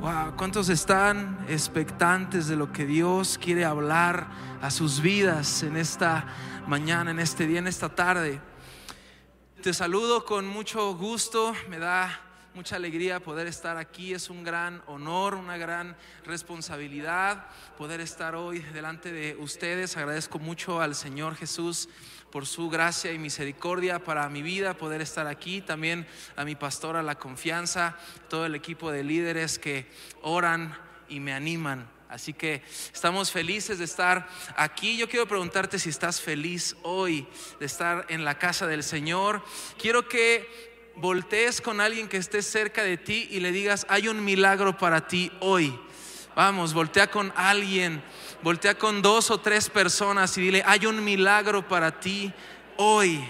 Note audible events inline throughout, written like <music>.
Wow, ¿cuántos están expectantes de lo que Dios quiere hablar a sus vidas en esta mañana, en este día, en esta tarde? Te saludo con mucho gusto, me da mucha alegría poder estar aquí, es un gran honor, una gran responsabilidad poder estar hoy delante de ustedes. Agradezco mucho al Señor Jesús por su gracia y misericordia para mi vida, poder estar aquí. También a mi pastora La Confianza, todo el equipo de líderes que oran y me animan. Así que estamos felices de estar aquí. Yo quiero preguntarte si estás feliz hoy de estar en la casa del Señor. Quiero que voltees con alguien que esté cerca de ti y le digas, hay un milagro para ti hoy. Vamos, voltea con alguien voltea con dos o tres personas y dile, hay un milagro para ti hoy.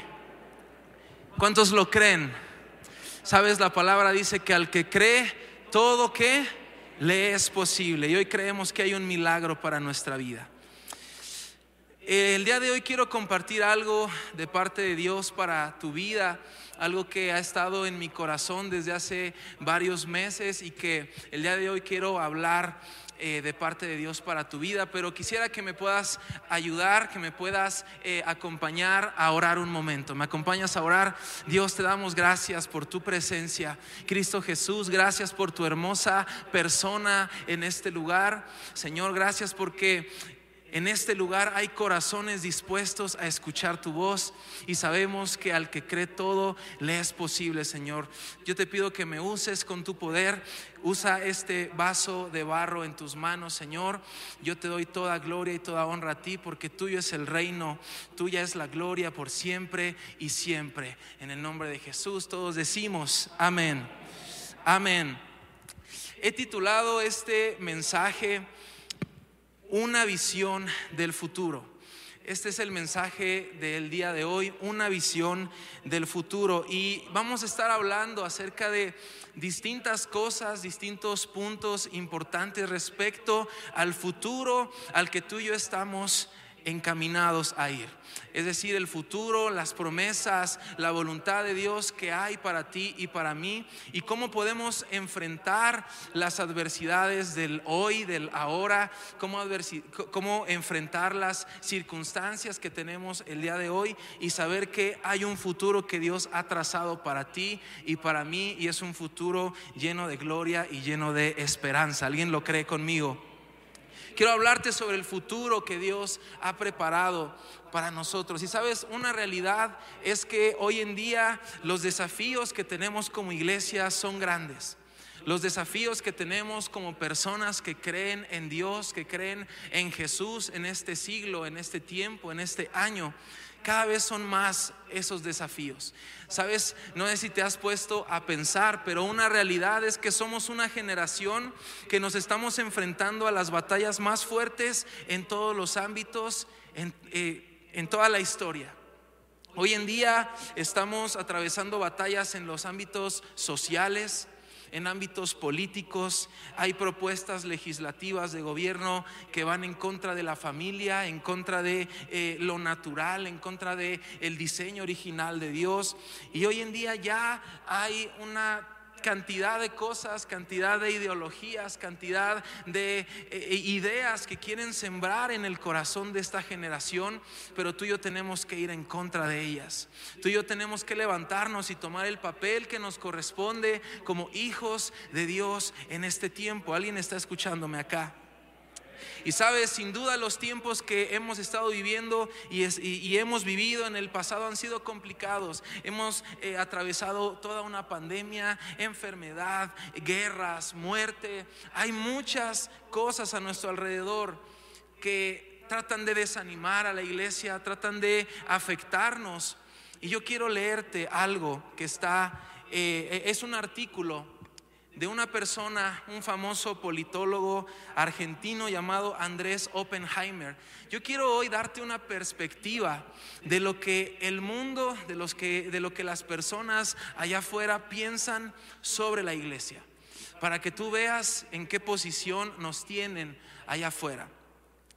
¿Cuántos lo creen? Sabes, la palabra dice que al que cree, todo que le es posible. Y hoy creemos que hay un milagro para nuestra vida. El día de hoy quiero compartir algo de parte de Dios para tu vida, algo que ha estado en mi corazón desde hace varios meses y que el día de hoy quiero hablar eh, de parte de Dios para tu vida, pero quisiera que me puedas ayudar, que me puedas eh, acompañar a orar un momento. ¿Me acompañas a orar? Dios, te damos gracias por tu presencia. Cristo Jesús, gracias por tu hermosa persona en este lugar. Señor, gracias porque en este lugar hay corazones dispuestos a escuchar tu voz y sabemos que al que cree todo le es posible, Señor. Yo te pido que me uses con tu poder. Usa este vaso de barro en tus manos, Señor. Yo te doy toda gloria y toda honra a ti porque tuyo es el reino, tuya es la gloria por siempre y siempre. En el nombre de Jesús todos decimos amén. Amén. He titulado este mensaje una visión del futuro. Este es el mensaje del día de hoy, una visión del futuro. Y vamos a estar hablando acerca de distintas cosas, distintos puntos importantes respecto al futuro al que tú y yo estamos encaminados a ir. Es decir, el futuro, las promesas, la voluntad de Dios que hay para ti y para mí y cómo podemos enfrentar las adversidades del hoy, del ahora, cómo, cómo enfrentar las circunstancias que tenemos el día de hoy y saber que hay un futuro que Dios ha trazado para ti y para mí y es un futuro lleno de gloria y lleno de esperanza. ¿Alguien lo cree conmigo? Quiero hablarte sobre el futuro que Dios ha preparado para nosotros. Y sabes, una realidad es que hoy en día los desafíos que tenemos como iglesia son grandes. Los desafíos que tenemos como personas que creen en Dios, que creen en Jesús en este siglo, en este tiempo, en este año, cada vez son más esos desafíos. Sabes, no sé si te has puesto a pensar, pero una realidad es que somos una generación que nos estamos enfrentando a las batallas más fuertes en todos los ámbitos, en, eh, en toda la historia. Hoy en día estamos atravesando batallas en los ámbitos sociales, en ámbitos políticos, hay propuestas legislativas de gobierno que van en contra de la familia, en contra de eh, lo natural, en contra de el diseño original de Dios. Y hoy en día ya hay una cantidad de cosas, cantidad de ideologías, cantidad de eh, ideas que quieren sembrar en el corazón de esta generación, pero tú y yo tenemos que ir en contra de ellas. Tú y yo tenemos que levantarnos y tomar el papel que nos corresponde como hijos de Dios en este tiempo. ¿Alguien está escuchándome acá? Y sabes, sin duda los tiempos que hemos estado viviendo y, hemos vivido en el pasado han sido complicados. Hemos eh, atravesado toda una pandemia, enfermedad, guerras, muerte. Hay muchas cosas a nuestro alrededor que tratan de desanimar a la iglesia, tratan de afectarnos. Y yo quiero leerte algo que está, eh, es un artículo de una persona, un famoso politólogo argentino llamado Andrés Oppenheimer. Yo quiero hoy darte una perspectiva de lo que el mundo, de, los que, de lo que las personas allá afuera piensan sobre la iglesia, para que tú veas en qué posición nos tienen allá afuera.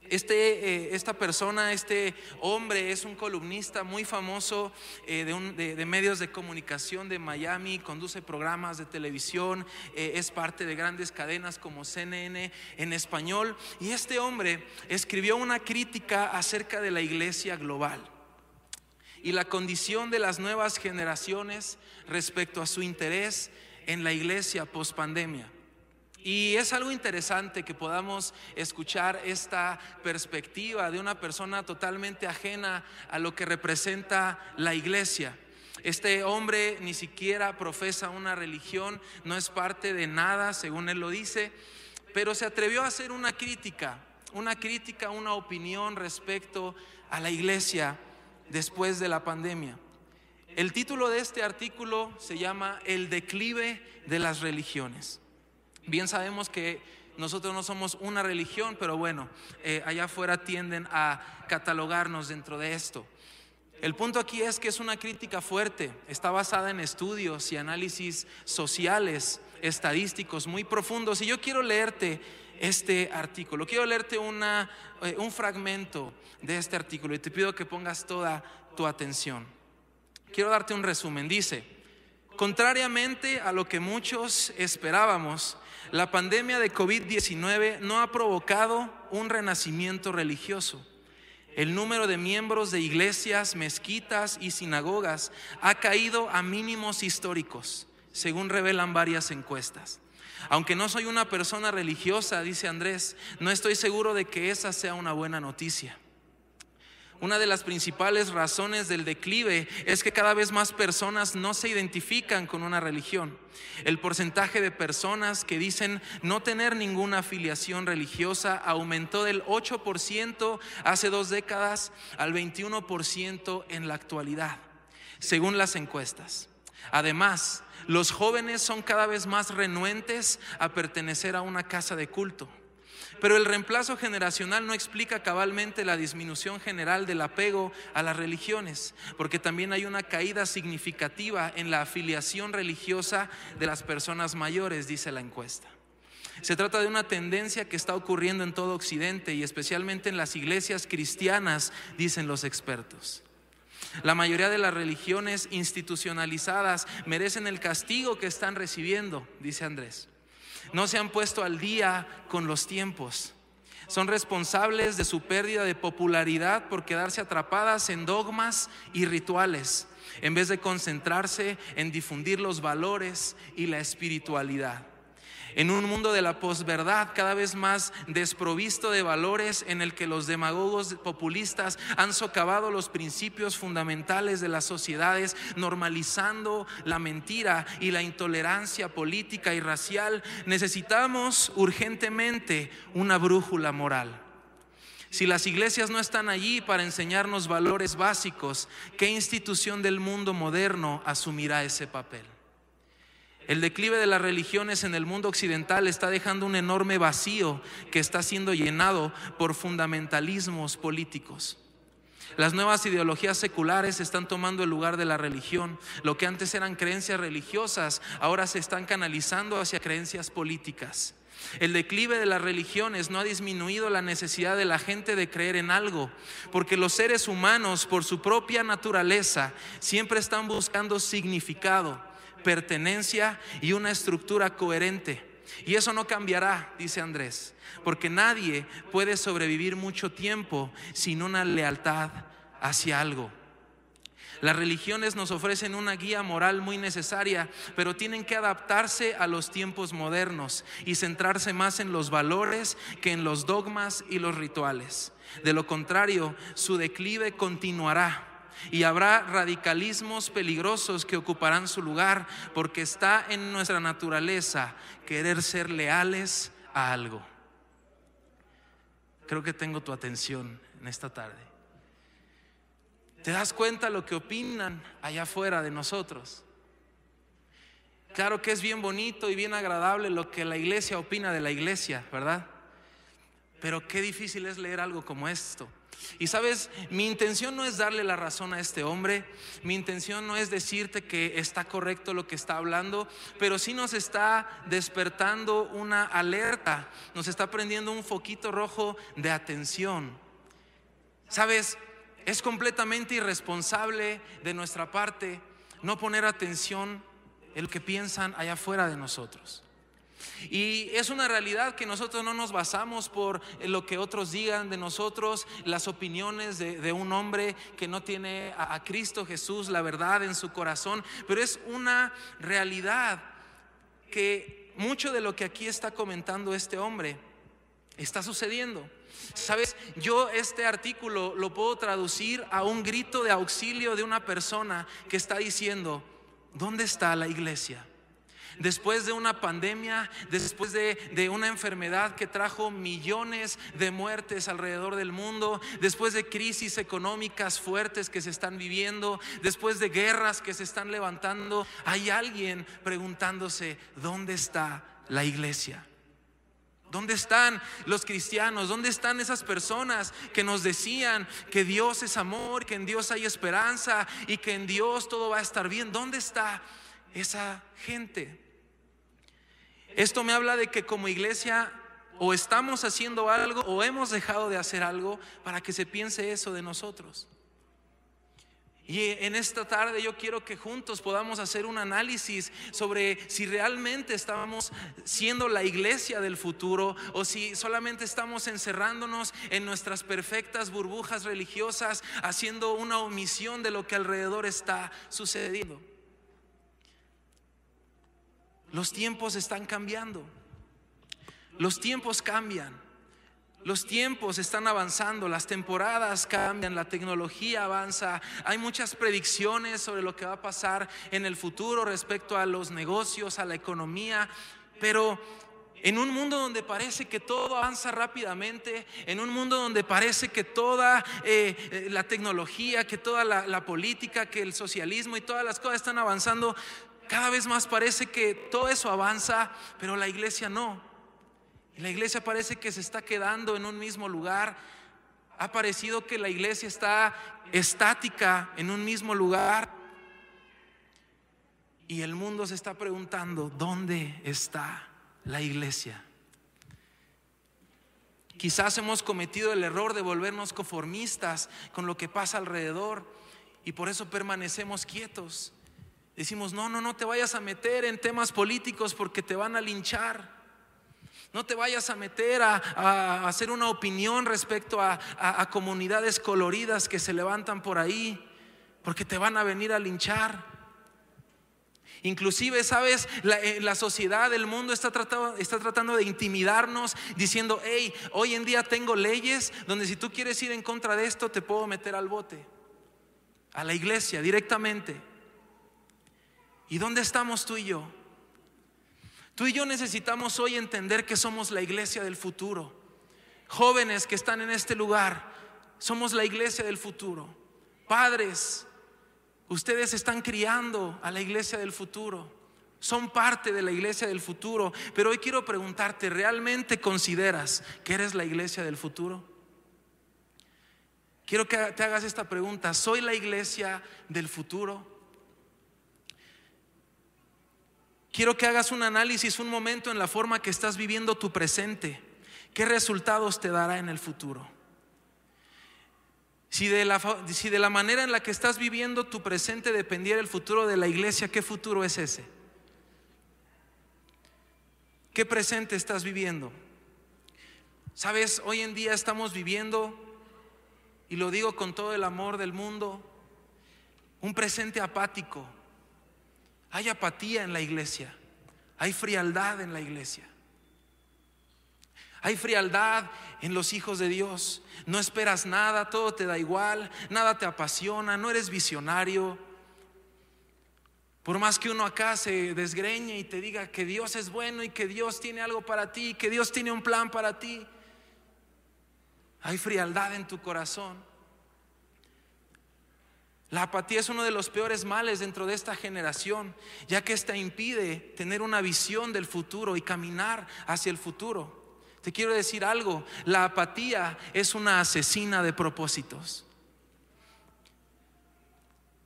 Este, eh, esta persona, este hombre es un columnista muy famoso eh, de, medios de comunicación de Miami, conduce programas de televisión, eh, es parte de grandes cadenas como CNN en español. Y este hombre escribió una crítica acerca de la iglesia global y la condición de las nuevas generaciones respecto a su interés en la iglesia post pandemia. Y es algo interesante que podamos escuchar esta perspectiva de una persona totalmente ajena a lo que representa la iglesia. Este hombre ni siquiera profesa una religión, no es parte de nada, según él lo dice, pero se atrevió a hacer una crítica, una crítica, una opinión respecto a la iglesia después de la pandemia. El título de este artículo se llama El declive de las religiones. Bien sabemos que nosotros no somos una religión, pero bueno, eh, allá afuera tienden a catalogarnos dentro de esto. El punto aquí es que es una crítica fuerte, está basada en estudios y análisis sociales, estadísticos muy profundos. Y yo quiero leerte este artículo, quiero leerte una, eh, un fragmento de este artículo y te pido que pongas toda tu atención. Quiero darte un resumen. Dice, contrariamente a lo que muchos esperábamos, la pandemia de COVID-19 no ha provocado un renacimiento religioso. El número de miembros de iglesias, mezquitas y sinagogas ha caído a mínimos históricos, según revelan varias encuestas. Aunque no soy una persona religiosa, dice Andrés, no estoy seguro de que esa sea una buena noticia. Una de las principales razones del declive es que cada vez más personas no se identifican con una religión. El porcentaje de personas que dicen no tener ninguna afiliación religiosa aumentó del 8% hace dos décadas al 21% en la actualidad, según las encuestas. Además, los jóvenes son cada vez más renuentes a pertenecer a una casa de culto. Pero el reemplazo generacional no explica cabalmente la disminución general del apego a las religiones, porque también hay una caída significativa en la afiliación religiosa de las personas mayores, dice la encuesta. Se trata de una tendencia que está ocurriendo en todo Occidente y especialmente en las iglesias cristianas, dicen los expertos. La mayoría de las religiones institucionalizadas merecen el castigo que están recibiendo, dice Andrés no se han puesto al día con los tiempos. Son responsables de su pérdida de popularidad por quedarse atrapadas en dogmas y rituales, en vez de concentrarse en difundir los valores y la espiritualidad en un mundo de la posverdad cada vez más desprovisto de valores en el que los demagogos populistas han socavado los principios fundamentales de las sociedades, normalizando la mentira y la intolerancia política y racial, necesitamos urgentemente una brújula moral. Si las iglesias no están allí para enseñarnos valores básicos, ¿qué institución del mundo moderno asumirá ese papel? El declive de las religiones en el mundo occidental está dejando un enorme vacío que está siendo llenado por fundamentalismos políticos. Las nuevas ideologías seculares están tomando el lugar de la religión. Lo que antes eran creencias religiosas, ahora se están canalizando hacia creencias políticas. El declive de las religiones no ha disminuido la necesidad de la gente de creer en algo, porque los seres humanos, por su propia naturaleza, siempre están buscando significado pertenencia y una estructura coherente. Y eso no cambiará, dice Andrés, porque nadie puede sobrevivir mucho tiempo sin una lealtad hacia algo. Las religiones nos ofrecen una guía moral muy necesaria, pero tienen que adaptarse a los tiempos modernos y centrarse más en los valores que en los dogmas y los rituales. De lo contrario, su declive continuará y habrá radicalismos peligrosos que ocuparán su lugar porque está en nuestra naturaleza querer ser leales a algo. Creo que tengo tu atención en esta tarde. ¿Te das cuenta lo que opinan allá afuera de nosotros? Claro que es bien bonito y bien agradable lo que la iglesia opina de la iglesia, ¿verdad? Pero qué difícil es leer algo como esto Y sabes, mi intención no es darle la razón a este hombre, mi intención no es decirte que está correcto lo que está hablando, pero sí nos está despertando una alerta, nos está prendiendo un foquito rojo de atención. Sabes, es completamente irresponsable de nuestra parte no poner atención en lo que piensan allá afuera de nosotros. Y es una realidad que nosotros no nos basamos por lo que otros digan de nosotros, las opiniones de, un hombre que no tiene a, Cristo Jesús, la verdad en su corazón, pero es una realidad que mucho de lo que aquí está comentando este hombre está sucediendo. Sabes, yo este artículo lo puedo traducir a un grito de auxilio de una persona que está diciendo, ¿dónde está la iglesia? Después de una pandemia, después de, una enfermedad que trajo millones de muertes alrededor del mundo, después de crisis económicas fuertes que se están viviendo, después de guerras que se están levantando, hay alguien preguntándose, ¿dónde está la iglesia? ¿Dónde están los cristianos? ¿Dónde están esas personas que nos decían que Dios es amor, que en Dios hay esperanza y que en Dios todo va a estar bien? ¿Dónde está esa gente? Esto me habla de que como iglesia o estamos haciendo algo o hemos dejado de hacer algo para que se piense eso de nosotros. Y en esta tarde yo quiero que juntos podamos hacer un análisis sobre si realmente estamos siendo la iglesia del futuro o si solamente estamos encerrándonos en nuestras perfectas burbujas religiosas, haciendo una omisión de lo que alrededor está sucediendo. Los tiempos están cambiando. Los tiempos cambian. Los tiempos están avanzando, las temporadas cambian, la tecnología avanza, hay muchas predicciones sobre lo que va a pasar en el futuro respecto a los negocios, a la economía, pero en un mundo donde parece que todo avanza rápidamente, en un mundo donde parece que toda eh, eh, la tecnología, que toda la política, que el socialismo y todas las cosas están avanzando, cada vez más parece que todo eso avanza, pero la iglesia no. La iglesia parece que se está quedando en un mismo lugar. Ha parecido que la iglesia está estática en un mismo lugar. Y el mundo se está preguntando, ¿dónde está la iglesia? Quizás hemos cometido el error de volvernos conformistas con lo que pasa alrededor y por eso permanecemos quietos. Decimos, no, no, no te vayas a meter en temas políticos porque te van a linchar. No te vayas a meter a, hacer una opinión respecto a, comunidades coloridas que se levantan por ahí, porque te van a venir a linchar. Inclusive, sabes, la, eh, la, sociedad, el mundo está tratando, está tratando de intimidarnos diciendo, hey, hoy en día tengo leyes donde si tú quieres ir en contra de esto, te puedo meter al bote, a la iglesia directamente. ¿Y dónde estamos tú y yo? Tú y yo necesitamos hoy entender que somos la iglesia del futuro. Jóvenes que están en este lugar, somos la iglesia del futuro. Padres, ustedes están criando a la iglesia del futuro. Son parte de la iglesia del futuro. Pero hoy quiero preguntarte, ¿realmente consideras que eres la iglesia del futuro? Quiero que te hagas esta pregunta. ¿Soy la iglesia del futuro? Quiero que hagas un análisis, un momento en la forma que estás viviendo tu presente. ¿Qué resultados te dará en el futuro? Si de, la, si de la manera en la que estás viviendo tu presente dependiera el futuro de la iglesia, ¿qué futuro es ese? ¿Qué presente estás viviendo? Sabes, hoy en día estamos viviendo, y lo digo con todo el amor del mundo, un presente apático, hay apatía en la iglesia. Hay frialdad en la iglesia. Hay frialdad en los hijos de Dios. No esperas nada, todo te da igual, nada te apasiona, no eres visionario. Por más que uno acá se desgreñe y te diga que Dios es bueno y que Dios tiene algo para ti, que Dios tiene un plan para ti, hay frialdad en tu corazón. La apatía es uno de los peores males dentro de esta generación, ya que esta impide tener una visión del futuro y caminar hacia el futuro. Te quiero decir algo, la apatía es una asesina de propósitos.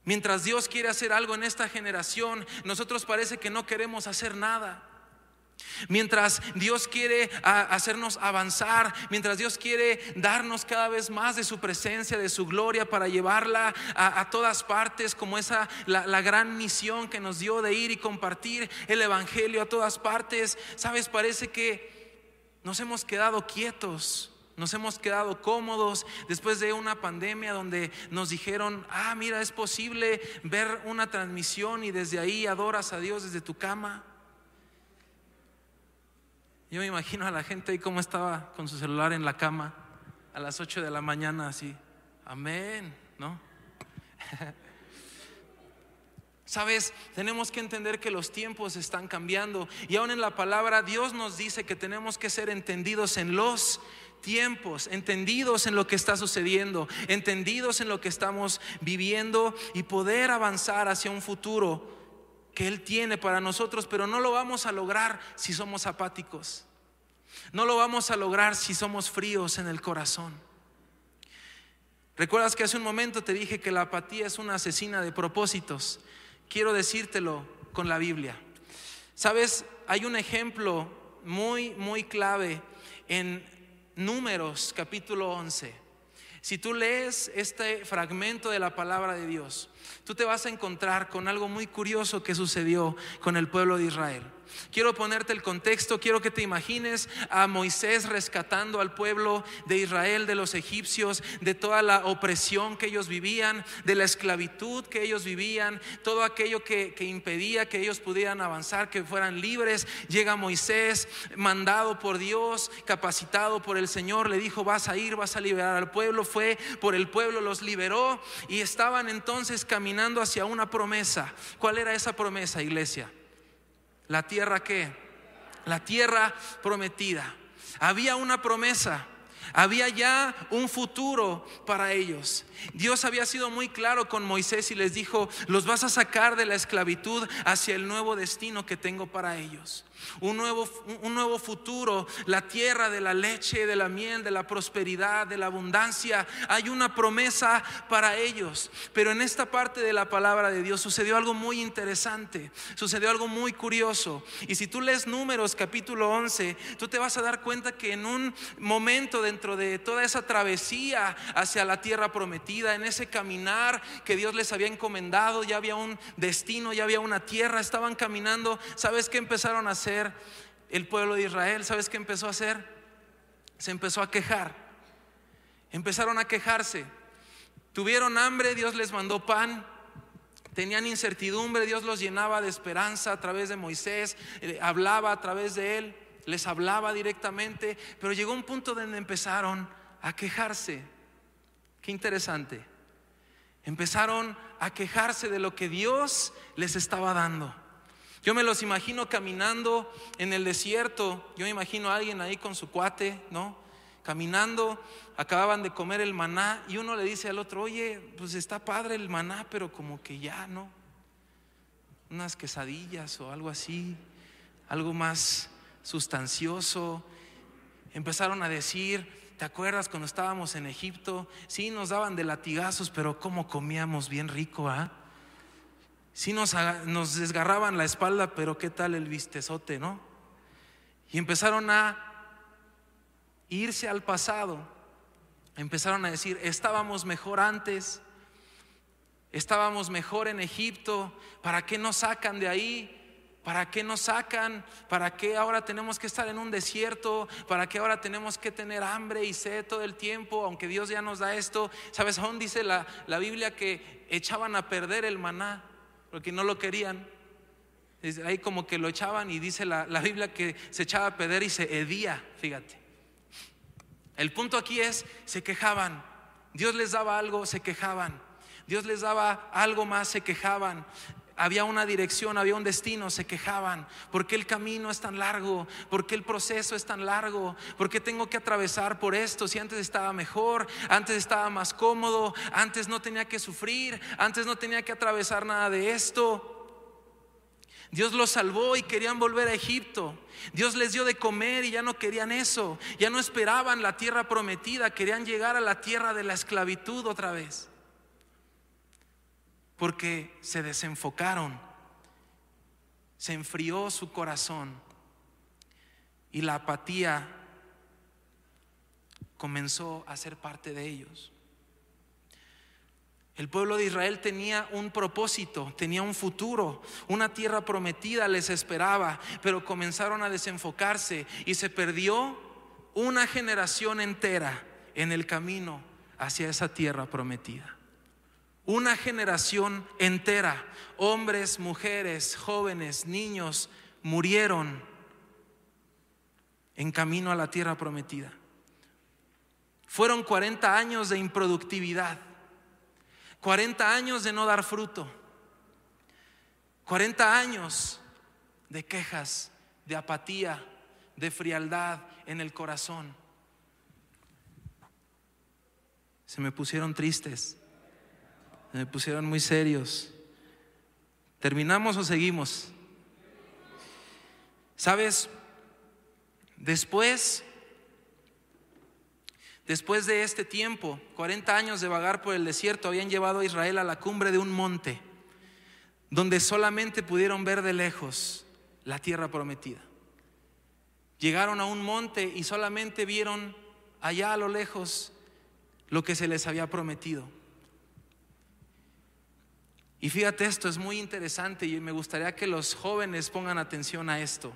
Mientras Dios quiere hacer algo en esta generación, nosotros parece que no queremos hacer nada. Mientras Dios quiere hacernos avanzar, mientras Dios quiere darnos cada vez más de su presencia, de su gloria para llevarla a, todas partes, como esa la, la, gran misión que nos dio de ir y compartir el evangelio a todas partes. Sabes, parece que nos hemos quedado quietos. Nos hemos quedado cómodos después de una pandemia donde nos dijeron, ah, mira, es posible ver una transmisión y desde ahí adoras a Dios desde tu cama. Yo me imagino a la gente ahí como estaba con su celular en la cama a las 8 de la mañana así, amén, ¿no? <laughs> Sabes, tenemos que entender que los tiempos están cambiando y aún en la palabra Dios nos dice que tenemos que ser entendidos en los tiempos, entendidos en lo que está sucediendo, entendidos en lo que estamos viviendo y poder avanzar hacia un futuro que Él tiene para nosotros, pero no lo vamos a lograr si somos apáticos. No lo vamos a lograr si somos fríos en el corazón. ¿Recuerdas que hace un momento te dije que la apatía es una asesina de propósitos? Quiero decírtelo con la Biblia. Sabes, hay un ejemplo muy, muy clave en Números capítulo 11. Si tú lees este fragmento de la palabra de Dios, tú te vas a encontrar con algo muy curioso que sucedió con el pueblo de Israel. Quiero ponerte el contexto, quiero que te imagines a Moisés rescatando al pueblo de Israel de los egipcios, de toda la opresión que ellos vivían, de la esclavitud que ellos vivían, todo aquello que, impedía que ellos pudieran avanzar, que fueran libres. Llega Moisés, mandado por Dios, capacitado por el Señor, le dijo, vas a ir, vas a liberar al pueblo, fue por el pueblo, los liberó y estaban entonces caminando hacia una promesa. ¿Cuál era esa promesa, iglesia? La tierra que, la tierra prometida. Había una promesa. Había ya un futuro para ellos. Dios había sido muy claro con Moisés y les dijo, los vas a sacar de la esclavitud hacia el nuevo destino que tengo para ellos un nuevo, un nuevo futuro, la tierra de la leche, de la miel, de la prosperidad, de la abundancia. Hay una promesa para ellos. Pero en esta parte de la palabra de Dios sucedió algo muy interesante, sucedió algo muy curioso. Y si tú lees números capítulo 11, tú te vas a dar cuenta que en un momento dentro de toda esa travesía hacia la tierra prometida, en ese caminar que Dios les había encomendado, ya había un destino, ya había una tierra, estaban caminando, ¿sabes qué empezaron a hacer? El pueblo de Israel? ¿Sabes qué empezó a hacer? Se empezó a quejar. Empezaron a quejarse. Tuvieron hambre, Dios les mandó pan. Tenían incertidumbre, Dios los llenaba de esperanza a través de Moisés, eh, hablaba a través de él, les hablaba directamente, pero llegó un punto donde empezaron a quejarse. Qué interesante. Empezaron a quejarse de lo que Dios les estaba dando. Yo me los imagino caminando en el desierto. Yo me imagino a alguien ahí con su cuate, ¿no? Caminando, acababan de comer el maná y uno le dice al otro, oye, pues está padre el maná, pero como que ya, ¿no? Unas quesadillas o algo así, algo más sustancioso. Empezaron a decir, ¿te acuerdas cuando estábamos en Egipto? Sí, nos daban de latigazos, pero cómo comíamos bien rico, ¿ah? Sí nos, desgarraban la espalda, pero ¿qué tal el vistezote, no? Y empezaron a irse al pasado. Empezaron a decir, estábamos mejor antes, estábamos mejor en Egipto, ¿para qué nos sacan de ahí? ¿Para qué nos sacan? ¿Para qué ahora tenemos que estar en un desierto? ¿Para qué ahora tenemos que tener hambre y sed todo el tiempo? Aunque Dios ya nos da esto. ¿Sabes aún dice la Biblia que echaban a perder el maná? Porque no lo querían. Ahí como que lo echaban y dice la, la Biblia que se echaba a perder y se hedía, fíjate. El punto aquí es, se quejaban. Dios les daba algo, se quejaban. Dios les daba algo más, se quejaban había una dirección, había un destino, se quejaban. ¿Por qué el camino es tan largo? ¿Por qué el proceso es tan largo? ¿Por qué tengo que atravesar por esto si antes estaba mejor, antes estaba más cómodo, antes no tenía que sufrir, antes no tenía que atravesar nada de esto? Dios los salvó y querían volver a Egipto. Dios les dio de comer y ya no querían eso. Ya no esperaban la tierra prometida, querían llegar a la tierra de la esclavitud otra vez. Porque se desenfocaron, se enfrió su corazón y la apatía comenzó a ser parte de ellos. El pueblo de Israel tenía un propósito, tenía un futuro, una tierra prometida les esperaba, pero comenzaron a desenfocarse y se perdió una generación entera en el camino hacia esa tierra prometida. Una generación entera, hombres, mujeres, jóvenes, niños, murieron en camino a la tierra prometida. Fueron 40 años de improductividad. 40 años de no dar fruto. 40 años de quejas, de apatía, de frialdad en el corazón. Se me pusieron tristes, me pusieron muy serios. ¿Terminamos o seguimos? ¿Sabes? Después Después de este tiempo, 40 años de vagar por el desierto, habían llevado a Israel a la cumbre de un monte, donde solamente pudieron ver de lejos la tierra prometida. Llegaron a un monte y solamente vieron allá a lo lejos lo que se les había prometido. Y fíjate esto, es muy interesante y me gustaría que los jóvenes pongan atención a esto.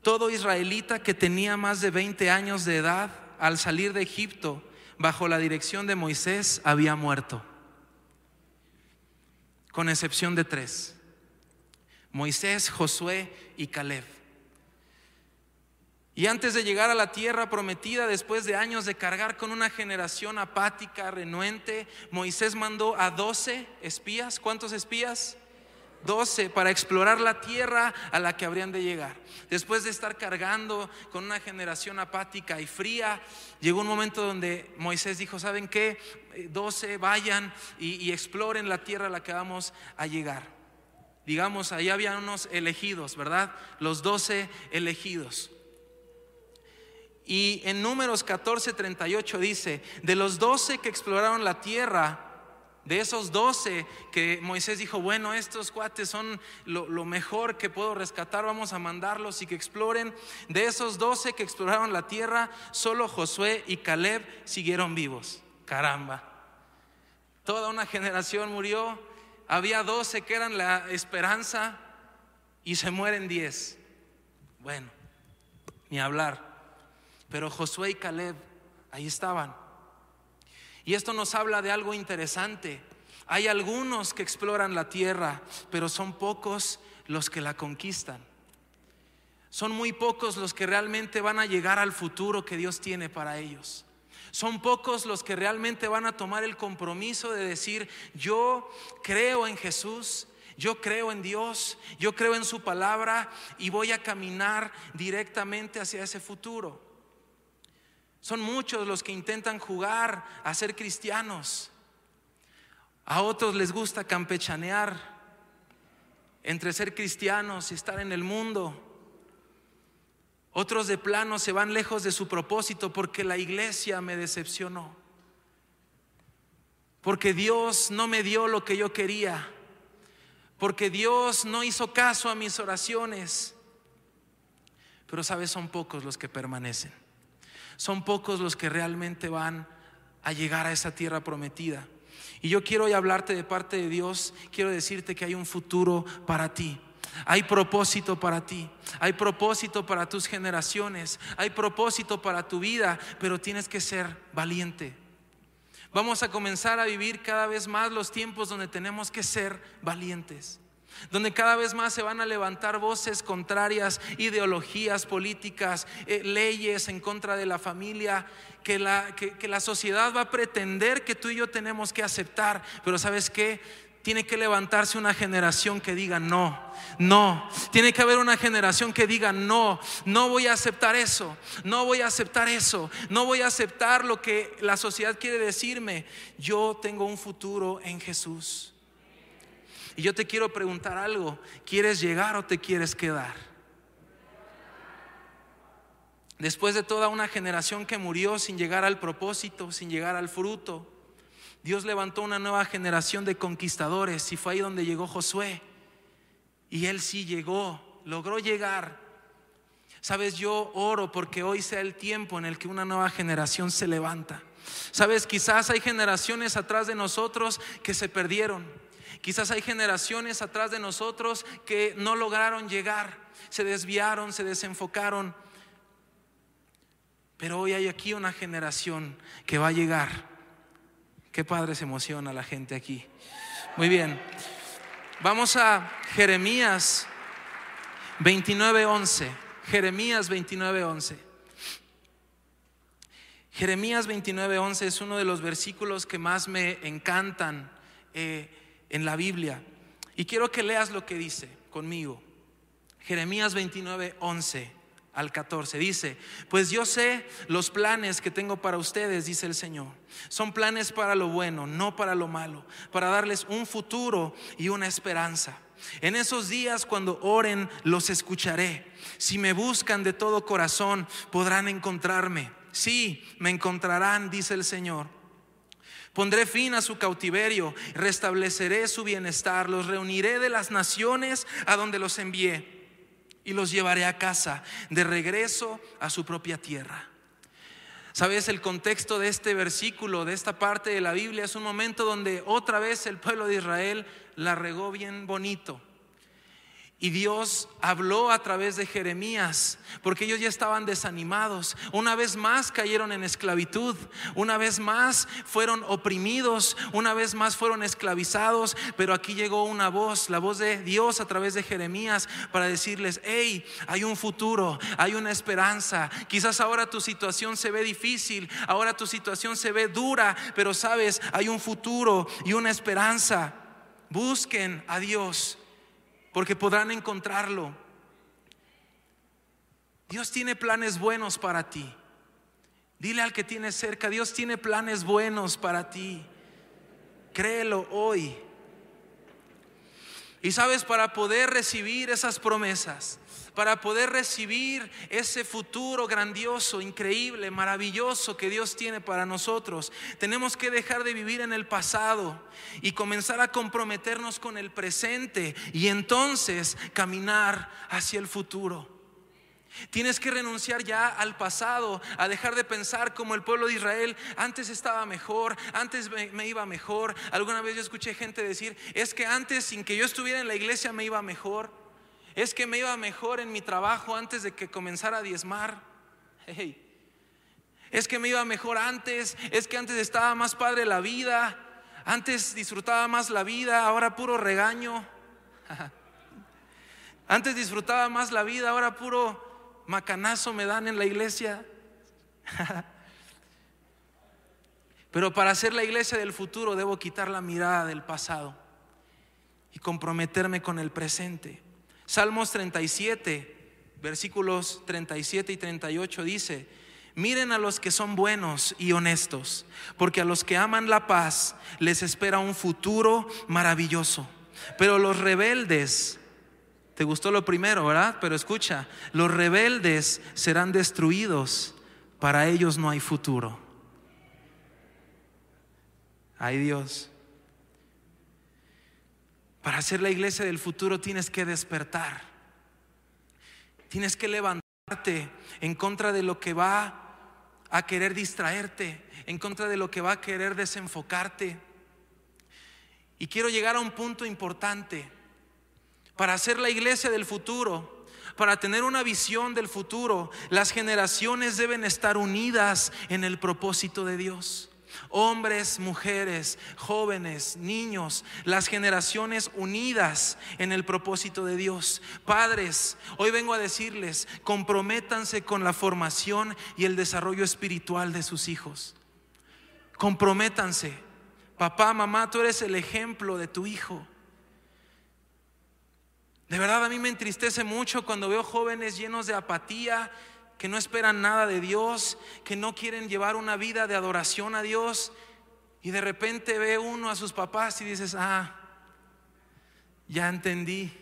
Todo israelita que tenía más de 20 años de edad al salir de Egipto bajo la dirección de Moisés había muerto, con excepción de tres, Moisés, Josué y Caleb. Y antes de llegar a la tierra prometida, después de años de cargar con una generación apática, renuente, Moisés mandó a doce espías. ¿Cuántos espías? 12 para explorar la tierra a la que habrían de llegar. Después de estar cargando con una generación apática y fría, llegó un momento donde Moisés dijo, ¿saben qué? 12 vayan y, exploren la tierra a la que vamos a llegar. Digamos, ahí había unos elegidos, ¿verdad? Los 12 elegidos. Y en números 14, 38 dice, de los 12 que exploraron la tierra, de esos doce que Moisés dijo, bueno, estos cuates son lo, mejor que puedo rescatar, vamos a mandarlos y que exploren. De esos doce que exploraron la tierra, solo Josué y Caleb siguieron vivos. Caramba. Toda una generación murió. Había doce que eran la esperanza y se mueren diez. Bueno, ni hablar. Pero Josué y Caleb ahí estaban. Y esto nos habla de algo interesante. Hay algunos que exploran la tierra, pero son pocos los que la conquistan. Son muy pocos los que realmente van a llegar al futuro que Dios tiene para ellos. Son pocos los que realmente van a tomar el compromiso de decir, yo creo en Jesús, yo creo en Dios, yo creo en su palabra y voy a caminar directamente hacia ese futuro. Son muchos los que intentan jugar a ser cristianos. A otros les gusta campechanear entre ser cristianos y estar en el mundo. Otros de plano se van lejos de su propósito porque la iglesia me decepcionó. Porque Dios no me dio lo que yo quería. Porque Dios no hizo caso a mis oraciones. Pero sabes, son pocos los que permanecen. Son pocos los que realmente van a llegar a esa tierra prometida. Y yo quiero hoy hablarte de parte de Dios, quiero decirte que hay un futuro para ti. Hay propósito para ti, hay propósito para tus generaciones, hay propósito para tu vida, pero tienes que ser valiente. Vamos a comenzar a vivir cada vez más los tiempos donde tenemos que ser valientes donde cada vez más se van a levantar voces contrarias, ideologías políticas, eh, leyes en contra de la familia, que la, que la sociedad va a pretender que tú y yo tenemos que aceptar, pero ¿sabes qué? Tiene que levantarse una generación que diga no, no. Tiene que haber una generación que diga no, no voy a aceptar eso, no voy a aceptar eso, no voy a aceptar lo que la sociedad quiere decirme. Yo tengo un futuro en Jesús. Y yo te quiero preguntar algo, ¿quieres llegar o te quieres quedar? Después de toda una generación que murió sin llegar al propósito, sin llegar al fruto, Dios levantó una nueva generación de conquistadores y fue ahí donde llegó Josué. Y él sí llegó, logró llegar. Sabes, yo oro porque hoy sea el tiempo en el que una nueva generación se levanta. Sabes, quizás hay generaciones atrás de nosotros que se perdieron. Quizás hay generaciones atrás de nosotros que no lograron llegar, se desviaron, se desenfocaron. Pero hoy hay aquí una generación que va a llegar Qué padre se emociona la gente aquí. Muy bien. Vamos a Jeremías 29:11. Jeremías 29:11. Jeremías 29:11 es uno de los versículos que más me encantan eh, en la Biblia. Y quiero que leas lo que dice conmigo. Jeremías 29:11 al 14. Dice, pues yo sé los planes que tengo para ustedes, dice el Señor. Son planes para lo bueno, no para lo malo, para darles un futuro y una esperanza. En esos días cuando oren, los escucharé. Si me buscan de todo corazón, podrán encontrarme. Sí, me encontrarán, dice el Señor. Pondré fin a su cautiverio, restableceré su bienestar, los reuniré de las naciones a donde los envié y los llevaré a casa, de regreso a su propia tierra. Sabes, el contexto de este versículo, de esta parte de la Biblia, es un momento donde otra vez el pueblo de Israel la regó bien bonito. Y Dios habló a través de Jeremías, porque ellos ya estaban desanimados. Una vez más cayeron en esclavitud, una vez más fueron oprimidos, una vez más fueron esclavizados. Pero aquí llegó una voz, la voz de Dios a través de Jeremías, para decirles, hey, hay un futuro, hay una esperanza. Quizás ahora tu situación se ve difícil, ahora tu situación se ve dura, pero sabes, hay un futuro y una esperanza. Busquen a Dios porque podrán encontrarlo. Dios tiene planes buenos para ti. Dile al que tiene cerca, Dios tiene planes buenos para ti. Créelo hoy. Y sabes, para poder recibir esas promesas, para poder recibir ese futuro grandioso, increíble, maravilloso que Dios tiene para nosotros, tenemos que dejar de vivir en el pasado y comenzar a comprometernos con el presente y entonces caminar hacia el futuro. Tienes que renunciar ya al pasado, a dejar de pensar como el pueblo de Israel, antes estaba mejor, antes me, iba mejor. Alguna vez yo escuché gente decir, es que antes sin que yo estuviera en la iglesia me iba mejor. Es que me iba mejor en mi trabajo antes de que comenzara a diezmar. Es que me iba mejor antes, es que antes estaba más padre la vida, antes disfrutaba más la vida, ahora puro regaño. <laughs> Antes disfrutaba más la vida, ahora puro macanazo me dan en la iglesia. <laughs> Pero para ser la iglesia del futuro debo quitar la mirada del pasado y comprometerme con el presente. Salmos 37, versículos 37 y 38 dice, miren a los que son buenos y honestos, porque a los que aman la paz les espera un futuro maravilloso. Pero los rebeldes, te gustó lo primero, ¿verdad? Pero escucha, los rebeldes serán destruidos, para ellos no hay futuro. Ay Dios. Para ser la iglesia del futuro tienes que despertar. Tienes que levantarte en contra de lo que va a querer distraerte, en contra de lo que va a querer desenfocarte. Y quiero llegar a un punto importante. Para ser la iglesia del futuro, para tener una visión del futuro, las generaciones deben estar unidas en el propósito de Dios. Hombres, mujeres, jóvenes, niños, las generaciones unidas en el propósito de Dios. Padres, hoy vengo a decirles, comprométanse con la formación y el desarrollo espiritual de sus hijos. Comprométanse. Papá, mamá, tú eres el ejemplo de tu hijo. De verdad a mí me entristece mucho cuando veo jóvenes llenos de apatía, que no esperan nada de Dios, que no quieren llevar una vida de adoración a Dios. Y de repente ve uno a sus papás y dices, ah, ya entendí.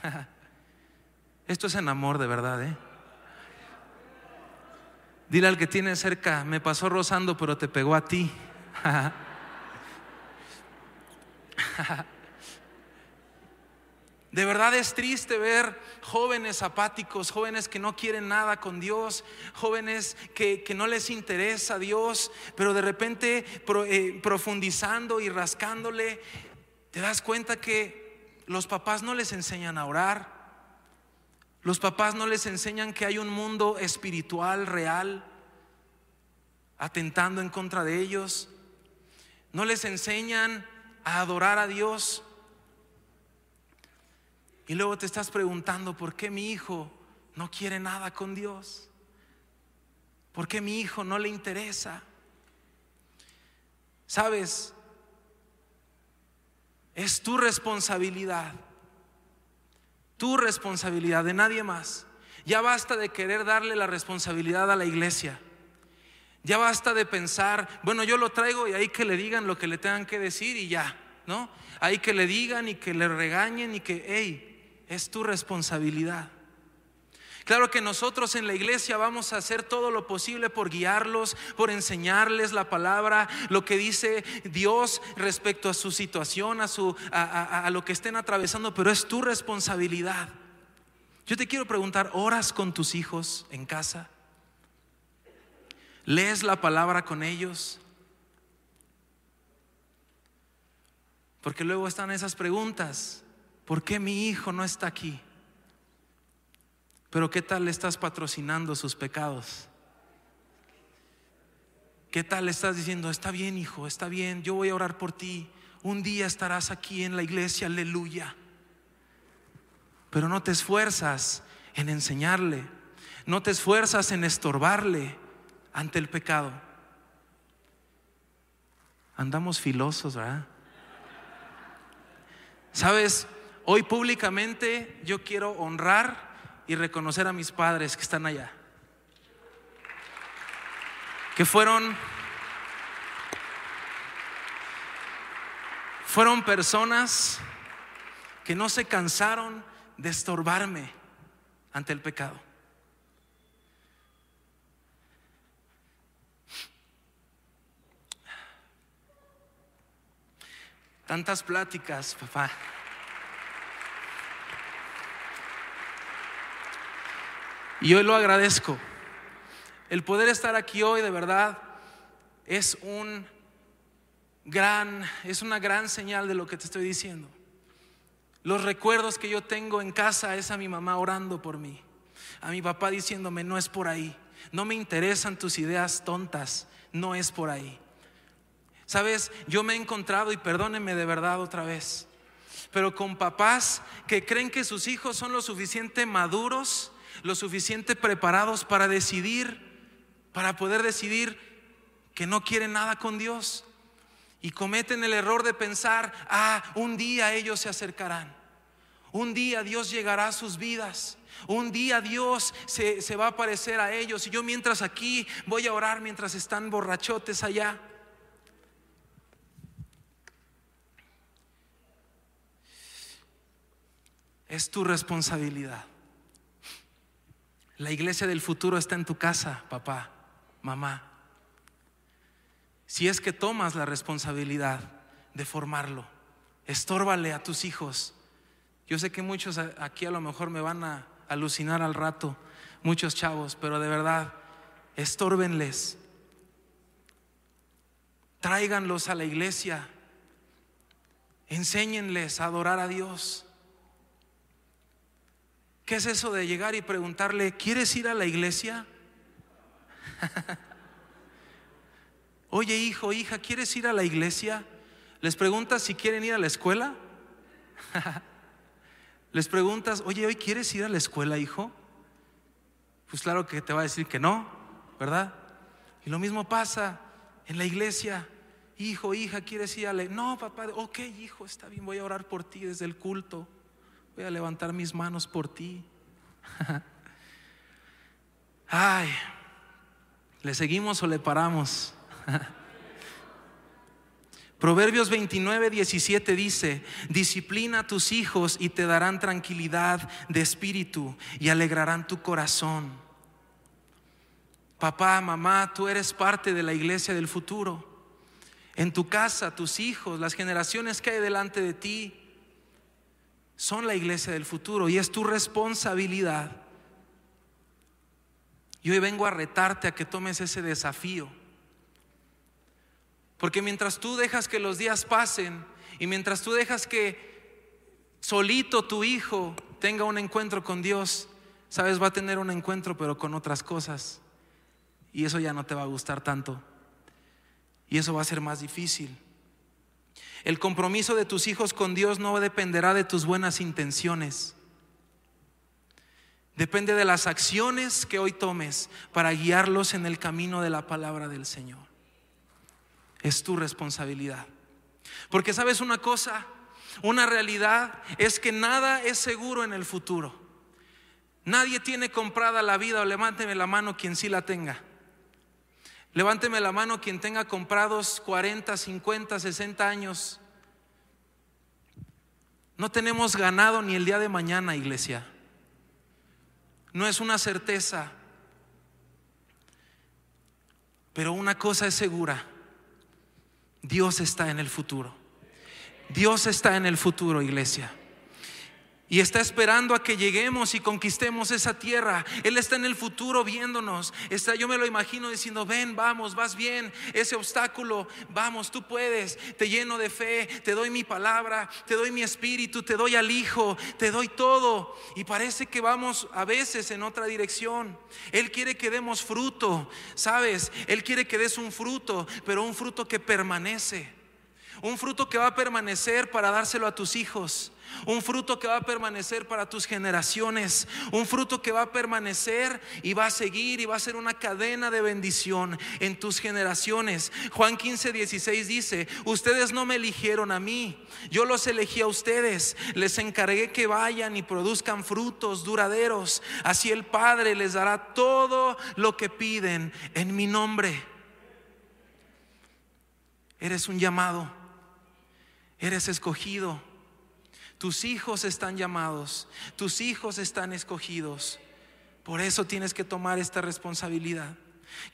<laughs> Esto es en amor de verdad, ¿eh? Dile al que tiene cerca, me pasó rozando, pero te pegó a ti. <laughs> De verdad es triste ver jóvenes apáticos, jóvenes que no quieren nada con Dios, jóvenes que, no les interesa Dios, pero de repente eh, profundizando y rascándole, te das cuenta que los papás no les enseñan a orar, los papás no les enseñan que hay un mundo espiritual real atentando en contra de ellos, no les enseñan a adorar a Dios. Y luego te estás preguntando, ¿por qué mi hijo no quiere nada con Dios? ¿Por qué mi hijo no le interesa? Sabes, es tu responsabilidad, tu responsabilidad de nadie más. Ya basta de querer darle la responsabilidad a la iglesia. Ya basta de pensar, bueno, yo lo traigo y ahí que le digan lo que le tengan que decir y ya, ¿no? Ahí que le digan y que le regañen y que, hey, es tu responsabilidad. Claro que nosotros en la iglesia vamos a hacer todo lo posible por guiarlos, por enseñarles la palabra, lo que dice Dios respecto a su situación, a, su, a, a lo que estén atravesando, pero es tu responsabilidad. Yo te quiero preguntar, ¿oras con tus hijos en casa? ¿Lees la palabra con ellos? Porque luego están esas preguntas. ¿Por qué mi hijo no está aquí? Pero ¿qué tal le estás patrocinando sus pecados? ¿Qué tal le estás diciendo, está bien hijo, está bien, yo voy a orar por ti, un día estarás aquí en la iglesia, aleluya? Pero no te esfuerzas en enseñarle, no te esfuerzas en estorbarle ante el pecado. Andamos filosos, ¿verdad? ¿Sabes? Hoy públicamente yo quiero honrar y reconocer a mis padres que están allá. Que fueron fueron personas que no se cansaron de estorbarme ante el pecado. Tantas pláticas, papá. Y hoy lo agradezco. El poder estar aquí hoy de verdad es un gran es una gran señal de lo que te estoy diciendo. Los recuerdos que yo tengo en casa es a mi mamá orando por mí, a mi papá diciéndome, "No es por ahí. No me interesan tus ideas tontas, no es por ahí." Sabes, yo me he encontrado y perdónenme de verdad otra vez, pero con papás que creen que sus hijos son lo suficiente maduros lo suficiente preparados para decidir, para poder decidir que no quieren nada con Dios. Y cometen el error de pensar, ah, un día ellos se acercarán. Un día Dios llegará a sus vidas. Un día Dios se, se, va a aparecer a ellos. Y yo mientras aquí voy a orar mientras están borrachotes allá. Es tu responsabilidad. La iglesia del futuro está en tu casa, papá, mamá. Si es que tomas la responsabilidad de formarlo, estórbale a tus hijos. Yo sé que muchos aquí a lo mejor me van a alucinar al rato, muchos chavos, pero de verdad, estórbenles. Tráiganlos a la iglesia. Enséñenles a adorar a Dios. ¿Qué es eso de llegar y preguntarle, ¿quieres ir a la iglesia? <laughs> Oye, hijo, hija, ¿quieres ir a la iglesia? ¿Les preguntas si quieren ir a la escuela? <laughs> ¿Les preguntas, oye, hoy quieres ir a la escuela, hijo? Pues claro que te va a decir que no, ¿verdad? Y lo mismo pasa en la iglesia. Hijo, hija, ¿quieres ir a la... No, papá, ok, hijo, está bien, voy a orar por ti desde el culto voy a levantar mis manos por ti. <laughs> Ay, ¿le seguimos o le paramos? <laughs> Proverbios 29, 17 dice, disciplina a tus hijos y te darán tranquilidad de espíritu y alegrarán tu corazón. Papá, mamá, tú eres parte de la iglesia del futuro. En tu casa, tus hijos, las generaciones que hay delante de ti, son la iglesia del futuro y es tu responsabilidad. Y hoy vengo a retarte a que tomes ese desafío porque mientras tú dejas que los días pasen y mientras tú dejas que solito tu hijo tenga un encuentro con Dios, sabes, va a tener un encuentro pero con otras cosas. Y eso ya no te va a gustar tanto. Y eso va a ser más difícil. El compromiso de tus hijos con Dios no dependerá de tus buenas intenciones. Depende de las acciones que hoy tomes para guiarlos en el camino de la palabra del Señor es tu responsabilidad. Porque sabes una cosa, una realidad es que nada es seguro en el futuro. Nadie tiene comprada la vida o levánteme la mano quien sí la tenga. Levánteme la mano quien tenga comprados 40, 50, 60 años. No tenemos ganado ni el día de mañana, iglesia. No es una certeza. Pero una cosa es segura Dios está en el futuro. Dios está en el futuro, iglesia. Y está esperando a que lleguemos y conquistemos esa tierra. Él está en el futuro viéndonos. Está, yo me lo imagino diciendo, ven, vamos, vas bien. Ese obstáculo, vamos, tú puedes. Te lleno de fe, te doy mi palabra, te doy mi espíritu, te doy al Hijo, te doy todo. Y parece que vamos a veces en otra dirección. Él quiere que demos fruto, ¿sabes? Él quiere que des un fruto, pero un fruto que permanece. Un fruto que va a permanecer para dárselo a tus hijos un fruto que va a permanecer para tus generaciones. Un fruto que va a permanecer y va a seguir y va a ser una cadena de bendición en tus generaciones. Juan 15, 16 dice, ustedes no me eligieron a mí, yo los elegí a ustedes. Les encargué que vayan y produzcan frutos duraderos. Así el Padre les dará todo lo que piden en mi nombre. Eres un llamado. Eres escogido tus hijos están llamados, tus hijos están escogidos. Por eso tienes que tomar esta responsabilidad.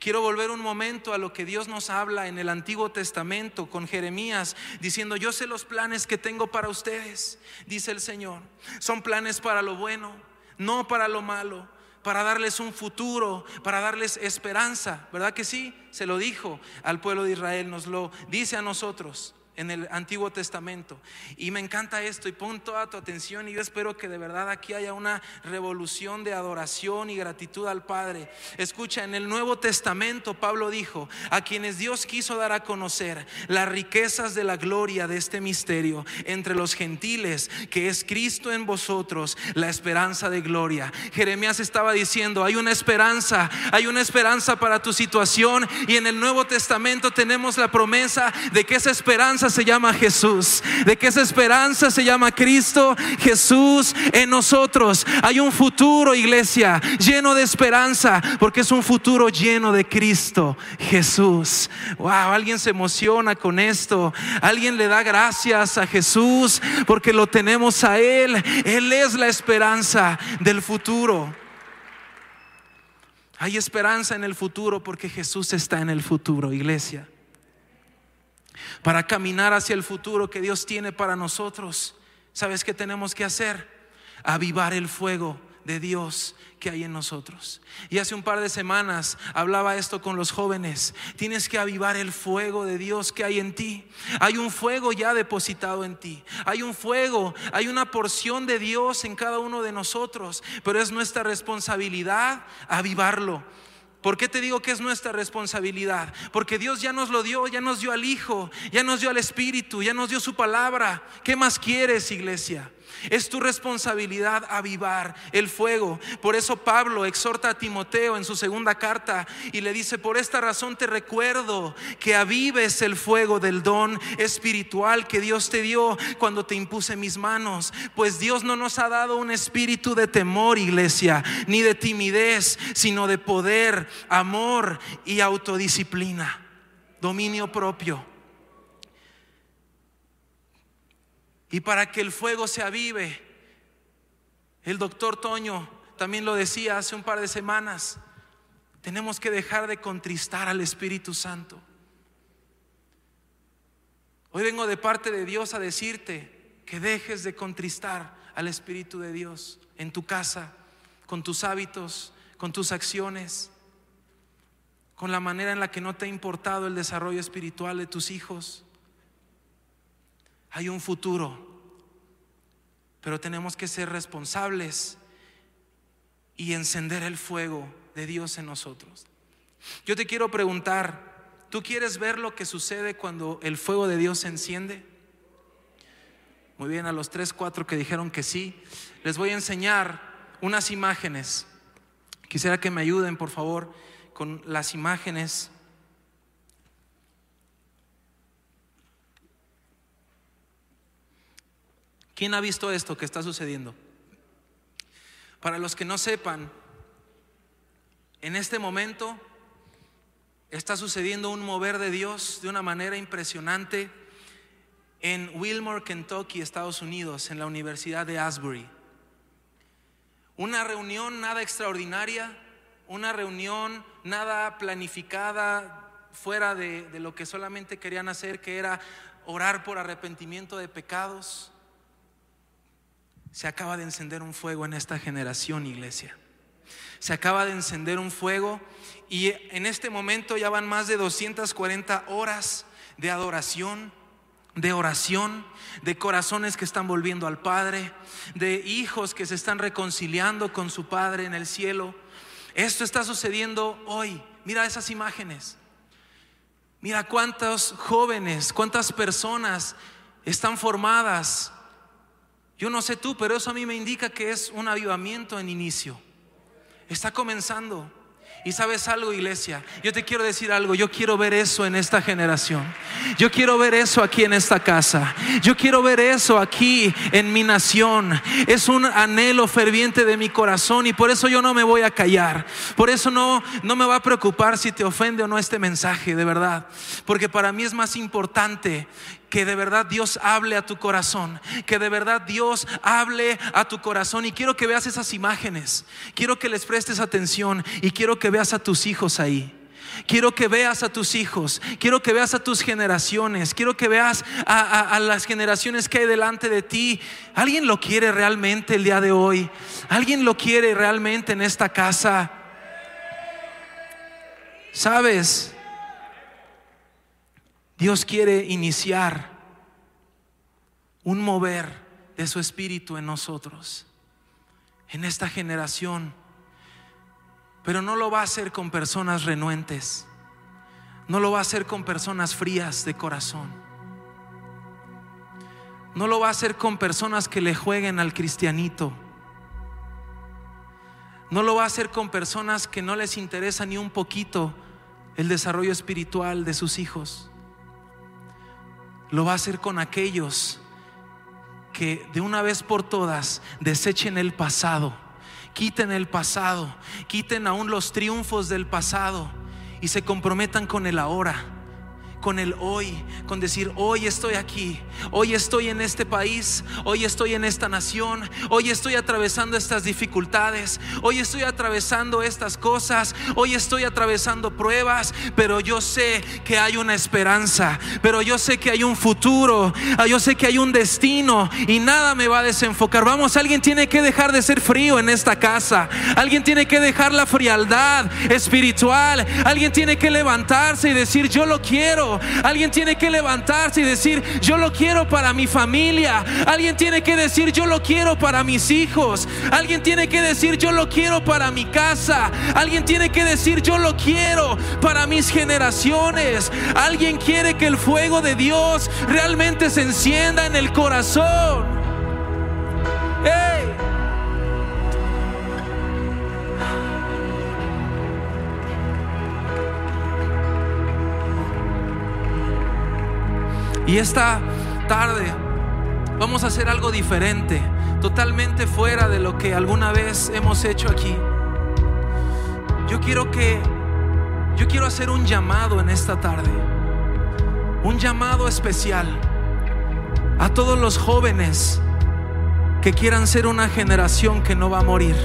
Quiero volver un momento a lo que Dios nos habla en el Antiguo Testamento con Jeremías, diciendo, yo sé los planes que tengo para ustedes, dice el Señor. Son planes para lo bueno, no para lo malo, para darles un futuro, para darles esperanza. ¿Verdad que sí? Se lo dijo al pueblo de Israel, nos lo dice a nosotros en el Antiguo Testamento. Y me encanta esto y pon toda tu atención y yo espero que de verdad aquí haya una revolución de adoración y gratitud al Padre. Escucha, en el Nuevo Testamento Pablo dijo, a quienes Dios quiso dar a conocer las riquezas de la gloria de este misterio entre los gentiles, que es Cristo en vosotros, la esperanza de gloria. Jeremías estaba diciendo, hay una esperanza, hay una esperanza para tu situación y en el Nuevo Testamento tenemos la promesa de que esa se llama Jesús, de que esa esperanza se llama Cristo Jesús en nosotros. Hay un futuro, iglesia, lleno de esperanza, porque es un futuro lleno de Cristo Jesús. Wow, alguien se emociona con esto. Alguien le da gracias a Jesús porque lo tenemos a Él. Él es la esperanza del futuro. Hay esperanza en el futuro porque Jesús está en el futuro, iglesia para caminar hacia el futuro que Dios tiene para nosotros, ¿sabes qué tenemos que hacer? Avivar el fuego de Dios que hay en nosotros. Y hace un par de semanas hablaba esto con los jóvenes. Tienes que avivar el fuego de Dios que hay en ti. Hay un fuego ya depositado en ti. Hay un fuego, hay una porción de Dios en cada uno de nosotros. Pero es nuestra responsabilidad avivarlo. ¿Por qué te digo que es nuestra responsabilidad? Porque Dios ya nos lo dio, ya nos dio al Hijo, ya nos dio al Espíritu, ya nos dio su palabra. ¿Qué más quieres, iglesia? Es tu responsabilidad avivar el fuego. Por eso Pablo exhorta a Timoteo en su segunda carta y le dice, por esta razón te recuerdo que avives el fuego del don espiritual que Dios te dio cuando te impuse mis manos. Pues Dios no nos ha dado un espíritu de temor, iglesia, ni de timidez, sino de poder, amor y autodisciplina, dominio propio. Y para que el fuego se avive, el doctor Toño también lo decía hace un par de semanas, tenemos que dejar de contristar al Espíritu Santo. Hoy vengo de parte de Dios a decirte que dejes de contristar al Espíritu de Dios en tu casa, con tus hábitos, con tus acciones, con la manera en la que no te ha importado el desarrollo espiritual de tus hijos. Hay un futuro, pero tenemos que ser responsables y encender el fuego de Dios en nosotros. Yo te quiero preguntar, ¿tú quieres ver lo que sucede cuando el fuego de Dios se enciende? Muy bien, a los tres, cuatro que dijeron que sí, les voy a enseñar unas imágenes. Quisiera que me ayuden, por favor, con las imágenes. ¿Quién ha visto esto que está sucediendo? Para los que no sepan, en este momento está sucediendo un mover de Dios de una manera impresionante en Wilmore, Kentucky, Estados Unidos, en la Universidad de Asbury. Una reunión nada extraordinaria, una reunión nada planificada fuera de, de, lo que solamente querían hacer, que era orar por arrepentimiento de pecados. Se acaba de encender un fuego en esta generación, iglesia. Se acaba de encender un fuego y en este momento ya van más de 240 horas de adoración, de oración, de corazones que están volviendo al Padre, de hijos que se están reconciliando con su Padre en el cielo. Esto está sucediendo hoy. Mira esas imágenes. Mira cuántos jóvenes, cuántas personas están formadas yo no sé tú, pero eso a mí me indica que es un avivamiento en inicio. Está comenzando. Y sabes algo, iglesia, yo te quiero decir algo, yo quiero ver eso en esta generación. Yo quiero ver eso aquí en esta casa. Yo quiero ver eso aquí en mi nación. Es un anhelo ferviente de mi corazón y por eso yo no me voy a callar. Por eso no, no me va a preocupar si te ofende o no este mensaje, de verdad. Porque para mí es más importante que de verdad Dios hable a tu corazón, que de verdad Dios hable a tu corazón. Y quiero que veas esas imágenes, quiero que les prestes atención y quiero que veas a tus hijos ahí. Quiero que veas a tus hijos, quiero que veas a tus generaciones, quiero que veas a, las generaciones que hay delante de ti. ¿Alguien lo quiere realmente el día de hoy? ¿Alguien lo quiere realmente en esta casa? ¿Sabes? Dios quiere iniciar un mover de su espíritu en nosotros, en esta generación. Pero no lo va a hacer con personas renuentes, no lo va a hacer con personas frías de corazón, no lo va a hacer con personas que le jueguen al cristianito, no lo va a hacer con personas que no les interesa ni un poquito el desarrollo espiritual de sus hijos. Lo va a hacer con aquellos que de una vez por todas desechen el pasado, quiten el pasado, quiten aún los triunfos del pasado y se comprometan con el ahora con el hoy, con decir, hoy estoy aquí, hoy estoy en este país, hoy estoy en esta nación, hoy estoy atravesando estas dificultades, hoy estoy atravesando estas cosas, hoy estoy atravesando pruebas, pero yo sé que hay una esperanza, pero yo sé que hay un futuro, ah, yo sé que hay un destino y nada me va a desenfocar. Vamos, alguien tiene que dejar de ser frío en esta casa, alguien tiene que dejar la frialdad espiritual, alguien tiene que levantarse y decir, yo lo quiero. Alguien tiene que levantarse y decir, yo lo quiero para mi familia. Alguien tiene que decir, yo lo quiero para mis hijos. Alguien tiene que decir, yo lo quiero para mi casa. Alguien tiene que decir, yo lo quiero para mis generaciones. Alguien quiere que el fuego de Dios realmente se encienda en el corazón. Y esta tarde vamos a hacer algo diferente, totalmente fuera de lo que alguna vez hemos hecho aquí. Yo quiero que, yo quiero hacer un llamado en esta tarde, un llamado especial a todos los jóvenes que quieran ser una generación que no va a morir.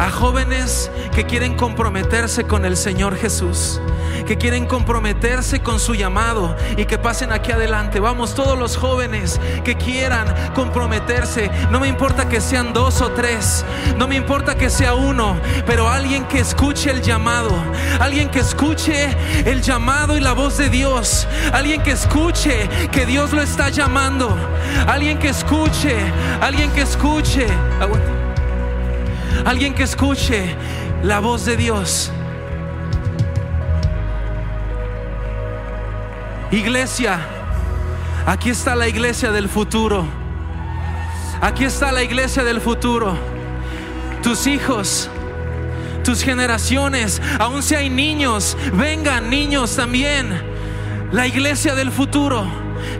A jóvenes que quieren comprometerse con el Señor Jesús que quieren comprometerse con su llamado y que pasen aquí adelante. Vamos, todos los jóvenes que quieran comprometerse, no me importa que sean dos o tres, no me importa que sea uno, pero alguien que escuche el llamado, alguien que escuche el llamado y la voz de Dios, alguien que escuche que Dios lo está llamando, alguien que escuche, alguien que escuche, alguien que escuche la voz de Dios. Iglesia, aquí está la iglesia del futuro. Aquí está la iglesia del futuro. Tus hijos, tus generaciones, aun si hay niños, vengan niños también. La iglesia del futuro.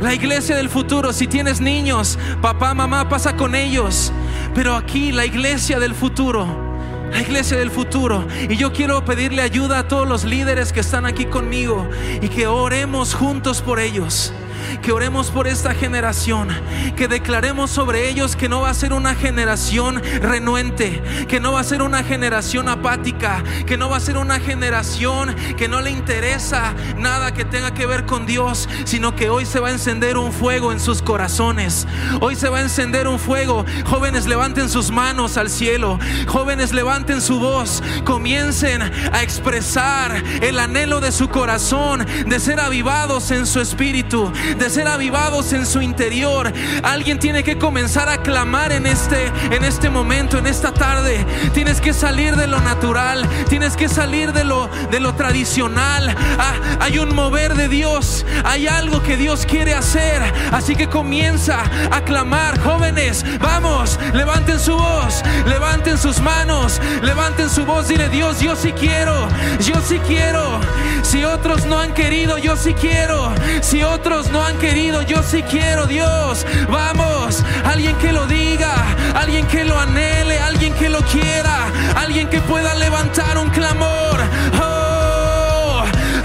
La iglesia del futuro, si tienes niños, papá, mamá, pasa con ellos. Pero aquí la iglesia del futuro la iglesia del futuro. Y yo quiero pedirle ayuda a todos los líderes que están aquí conmigo y que oremos juntos por ellos que oremos por esta generación, que declaremos sobre ellos que no va a ser una generación renuente, que no va a ser una generación apática, que no va a ser una generación que no le interesa nada que tenga que ver con Dios, sino que hoy se va a encender un fuego en sus corazones. Hoy se va a encender un fuego. Jóvenes, levanten sus manos al cielo. Jóvenes, levanten su voz. Comiencen a expresar el anhelo de su corazón de ser avivados en su espíritu, de ser avivados en su interior. Alguien tiene que comenzar a clamar en este, en este momento, en esta tarde. Tienes que salir de lo natural, tienes que salir de lo, de lo tradicional. Ah, hay un mover de Dios, hay algo que Dios quiere hacer. Así que comienza a clamar, jóvenes, vamos, levanten su voz, levanten sus manos, levanten su voz, dile Dios, yo sí quiero, yo sí quiero. Si otros no han querido, yo sí quiero. Si otros no han querido, yo sí quiero, Dios. Vamos, alguien que lo diga, alguien que lo anhele, alguien que lo quiera, alguien que pueda levantar un clamor. Oh,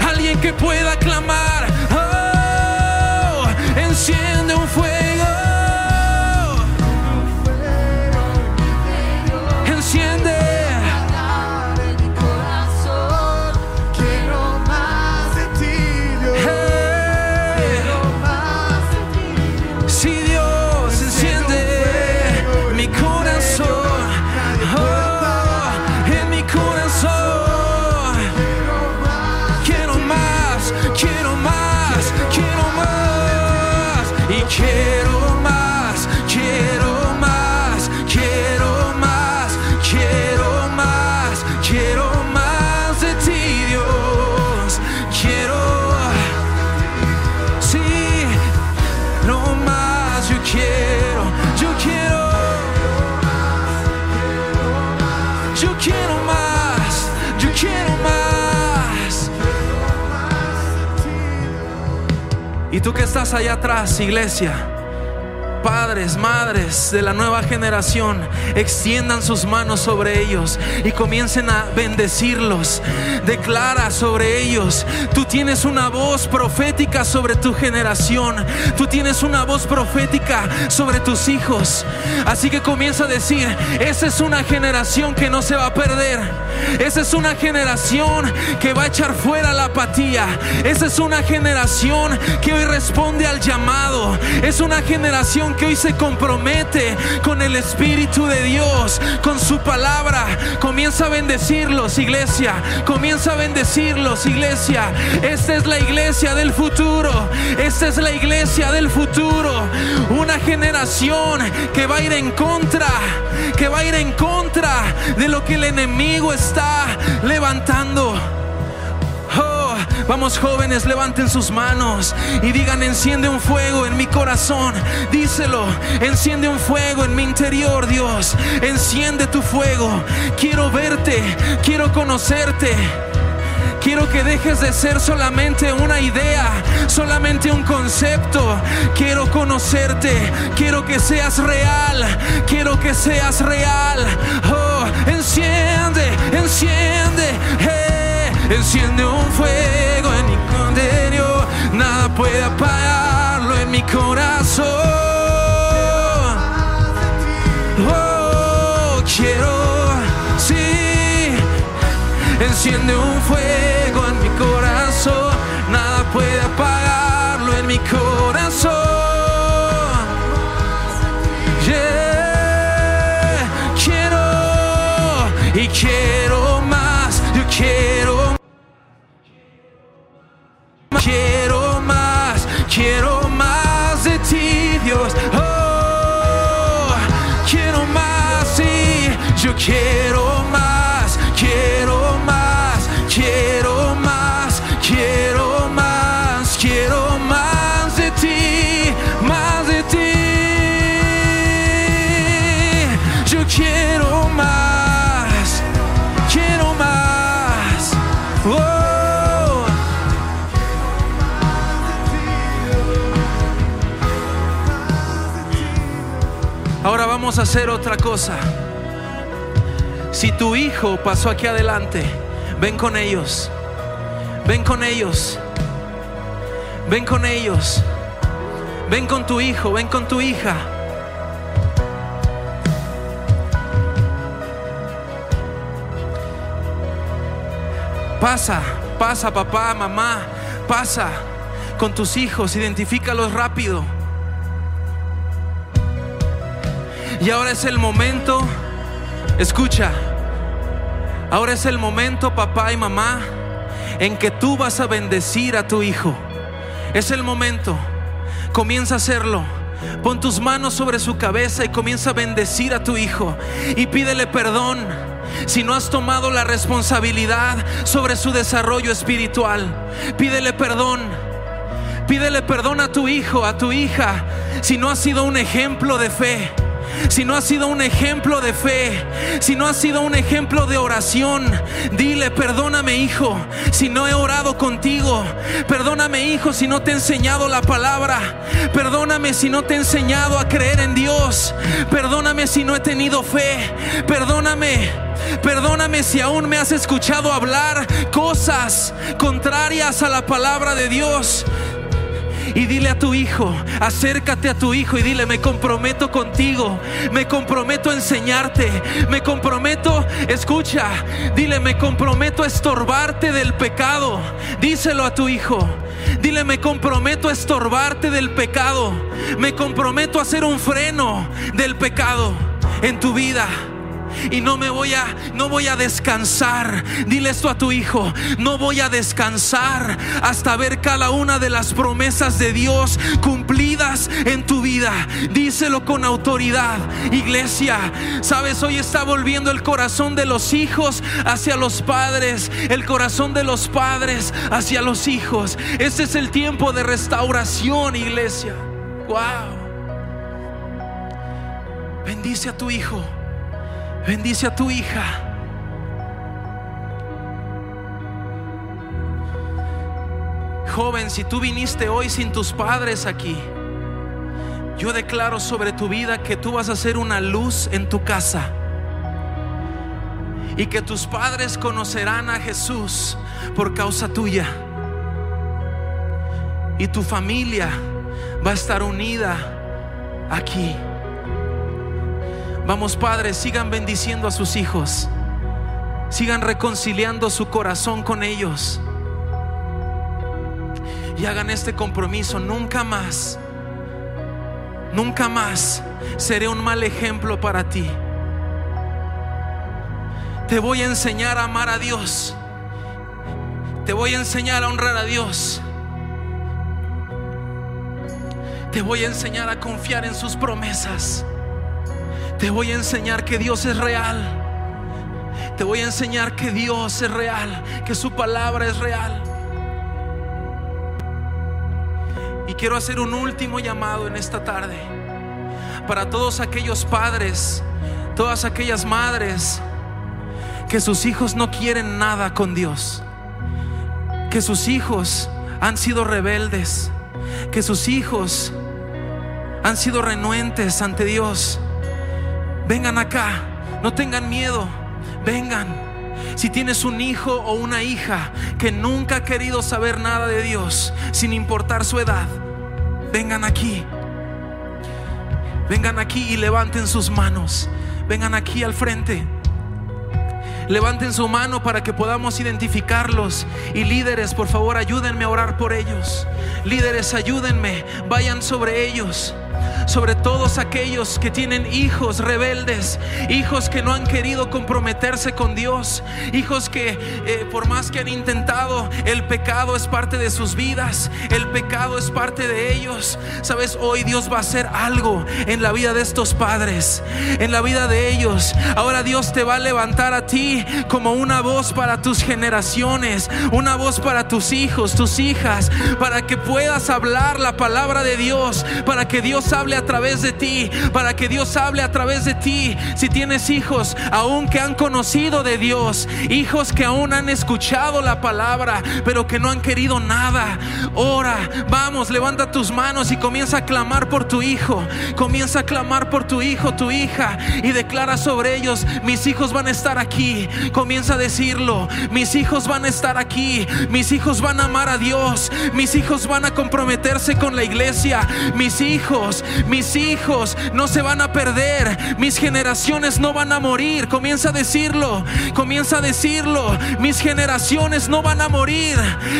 alguien que pueda clamar. Oh, enciende un fuego. Tú que estás allá atrás, iglesia padres, madres de la nueva generación extiendan sus manos sobre ellos y comiencen a bendecirlos. Declara sobre ellos. Tú tienes una voz profética sobre tu generación. Tú tienes una voz profética sobre tus hijos. Así que comienza a decir, esa es una generación que no se va a perder. Esa es una generación que va a echar fuera la apatía. Esa es una generación que hoy responde al llamado. Es una generación que hoy se compromete con el Espíritu de Dios, con su palabra. Comienza a bendecirlos, iglesia. Comienza a bendecirlos, iglesia. Esta es la iglesia del futuro. Esta es la iglesia del futuro. Una generación que va a ir en contra, que va a ir en contra de lo que el enemigo está levantando. Vamos jóvenes, levanten sus manos y digan, enciende un fuego en mi corazón. Díselo, enciende un fuego en mi interior, Dios. Enciende tu fuego. Quiero verte, quiero conocerte. Quiero que dejes de ser solamente una idea, solamente un concepto. Quiero conocerte, quiero que seas real, quiero que seas real. Oh, enciende, enciende. Enciende un fuego en mi interior, nada puede apagarlo en mi corazón. Oh, quiero, sí, enciende un fuego en mi corazón. Nada puede apagarlo en mi corazón. Quiero más, quiero más, quiero más, quiero más, quiero más de ti, más de ti. Yo quiero más, quiero más. Oh. Ahora vamos a hacer otra cosa. Si tu hijo pasó aquí adelante, ven con ellos. Ven con ellos. Ven con ellos. Ven con tu hijo, ven con tu hija. Pasa, pasa papá, mamá, pasa con tus hijos, identifícalos rápido. Y ahora es el momento, escucha, ahora es el momento, papá y mamá, en que tú vas a bendecir a tu hijo. Es el momento, comienza a hacerlo. Pon tus manos sobre su cabeza y comienza a bendecir a tu hijo y pídele perdón si no has tomado la responsabilidad sobre su desarrollo espiritual. Pídele perdón. Pídele perdón a tu hijo, a tu hija, si no has sido un ejemplo de fe si no has sido un ejemplo de fe, si no has sido un ejemplo de oración, dile, perdóname hijo, si no he orado contigo, perdóname hijo, si no te he enseñado la palabra, perdóname si no te he enseñado a creer en Dios, perdóname si no he tenido fe, perdóname. Perdóname si aún me has escuchado hablar cosas contrarias a la palabra de Dios y dile a tu hijo, acércate a tu hijo y dile, me comprometo contigo, me comprometo a enseñarte, me comprometo, escucha, dile, me comprometo a estorbarte del pecado, díselo a tu hijo. Dile, me comprometo a estorbarte del pecado. Me comprometo a hacer un freno del pecado en tu vida y no me voy a no voy a descansar. Dile esto a tu hijo, no voy a descansar hasta ver cada una de las promesas de Dios cumplidas en tu vida. Díselo con autoridad, iglesia. Sabes, hoy está volviendo el corazón de los hijos hacia los padres, el corazón de los padres hacia los hijos. Este es el tiempo de restauración, iglesia. Wow. Bendice a tu hijo. Bendice a tu hija. Joven, si tú viniste hoy sin tus padres aquí, yo declaro sobre tu vida que tú vas a ser una luz en tu casa y que tus padres conocerán a Jesús por causa tuya. Y tu familia va a estar unida aquí. Vamos padres, sigan bendiciendo a sus hijos. Sigan reconciliando su corazón con ellos. Y hagan este compromiso. Nunca más, nunca más seré un mal ejemplo para ti. Te voy a enseñar a amar a Dios. Te voy a enseñar a honrar a Dios. Te voy a enseñar a confiar en sus promesas. Te voy a enseñar que Dios es real. Te voy a enseñar que Dios es real, que su palabra es real. Y quiero hacer un último llamado en esta tarde para todos aquellos padres, todas aquellas madres que sus hijos no quieren nada con Dios, que sus hijos han sido rebeldes, que sus hijos han sido renuentes ante Dios. Vengan acá, no tengan miedo, vengan. Si tienes un hijo o una hija que nunca ha querido saber nada de Dios, sin importar su edad, vengan aquí. Vengan aquí y levanten sus manos. Vengan aquí al frente. Levanten su mano para que podamos identificarlos. Y líderes, por favor, ayúdenme a orar por ellos. Líderes, ayúdenme. Vayan sobre ellos sobre todos aquellos que tienen hijos rebeldes, hijos que no han querido comprometerse con Dios, hijos que eh, por más que han intentado, el pecado es parte de sus vidas, el pecado es parte de ellos. Sabes, hoy Dios va a hacer algo en la vida de estos padres, en la vida de ellos. Ahora Dios te va a levantar a ti como una voz para tus generaciones, una voz para tus hijos, tus hijas, para que puedas hablar la palabra de Dios, para que Dios hable a través de ti, para que Dios hable a través de ti. Si tienes hijos aún que han conocido de Dios, hijos que aún han escuchado la palabra, pero que no han querido nada, ora, vamos, levanta tus manos y comienza a clamar por tu hijo, comienza a clamar por tu hijo, tu hija, y declara sobre ellos, mis hijos van a estar aquí, comienza a decirlo, mis hijos van a estar aquí, mis hijos van a amar a Dios, mis hijos van a comprometerse con la iglesia, mis hijos, mis hijos no se van a perder, mis generaciones no van a morir. Comienza a decirlo, comienza a decirlo, mis generaciones no van a morir,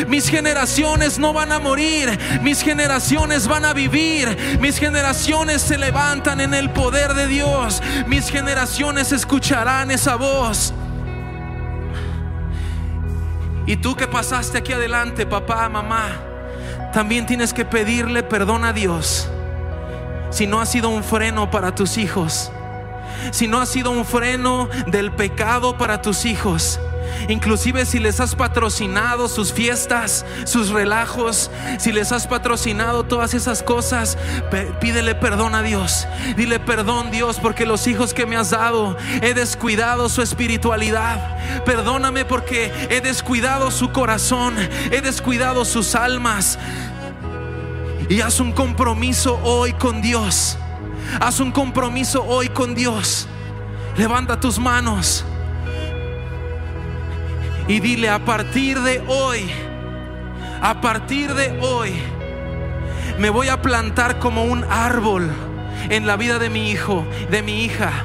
mis generaciones no van a morir, mis generaciones van a vivir, mis generaciones se levantan en el poder de Dios, mis generaciones escucharán esa voz. Y tú que pasaste aquí adelante, papá, mamá, también tienes que pedirle perdón a Dios si no ha sido un freno para tus hijos, si no ha sido un freno del pecado para tus hijos, inclusive si les has patrocinado sus fiestas, sus relajos, si les has patrocinado todas esas cosas, pídele perdón a Dios. Dile perdón Dios porque los hijos que me has dado he descuidado su espiritualidad. Perdóname porque he descuidado su corazón, he descuidado sus almas. Y haz un compromiso hoy con Dios. Haz un compromiso hoy con Dios. Levanta tus manos. Y dile a partir de hoy, a partir de hoy, me voy a plantar como un árbol en la vida de mi hijo, de mi hija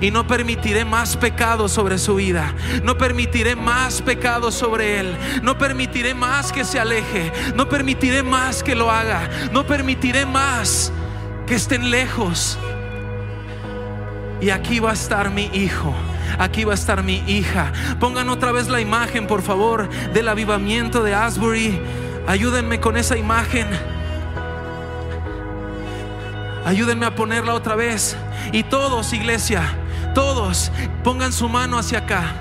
y no permitiré más pecado sobre su vida. No permitiré más pecado sobre él. No permitiré más que se aleje. No permitiré más que lo haga. No permitiré más que estén lejos. Y aquí va a estar mi hijo. Aquí va a estar mi hija. Pongan otra vez la imagen, por favor, del avivamiento de Asbury. Ayúdenme con esa imagen. Ayúdenme a ponerla otra vez. Y todos, iglesia, todos pongan su mano hacia acá.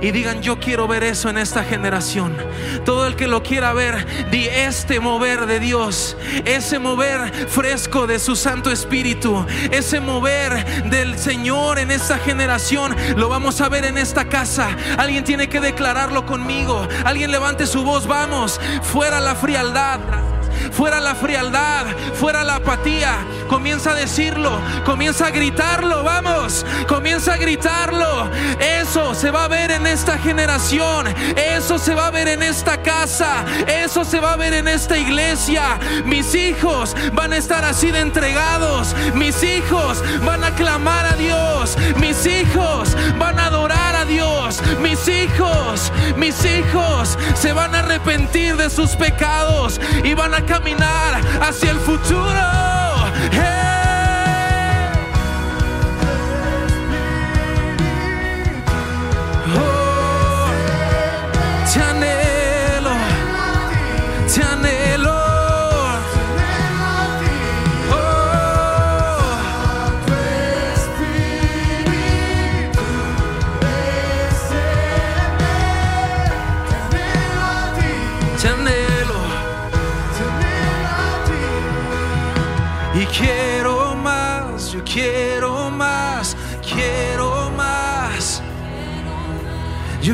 Y digan, yo quiero ver eso en esta generación. Todo el que lo quiera ver, di este mover de Dios, ese mover fresco de su Santo Espíritu, ese mover del Señor en esta generación, lo vamos a ver en esta casa. Alguien tiene que declararlo conmigo. Alguien levante su voz, vamos, fuera la frialdad fuera la frialdad, fuera la apatía. Comienza a decirlo, comienza a gritarlo, vamos, comienza a gritarlo. Eso se va a ver en esta generación, eso se va a ver en esta casa, eso se va a ver en esta iglesia. Mis hijos van a estar así de entregados, mis hijos van a clamar a Dios, mis hijos van a adorar a Dios, mis hijos, mis hijos se van a arrepentir de sus pecados y van a caminar hacia el futuro.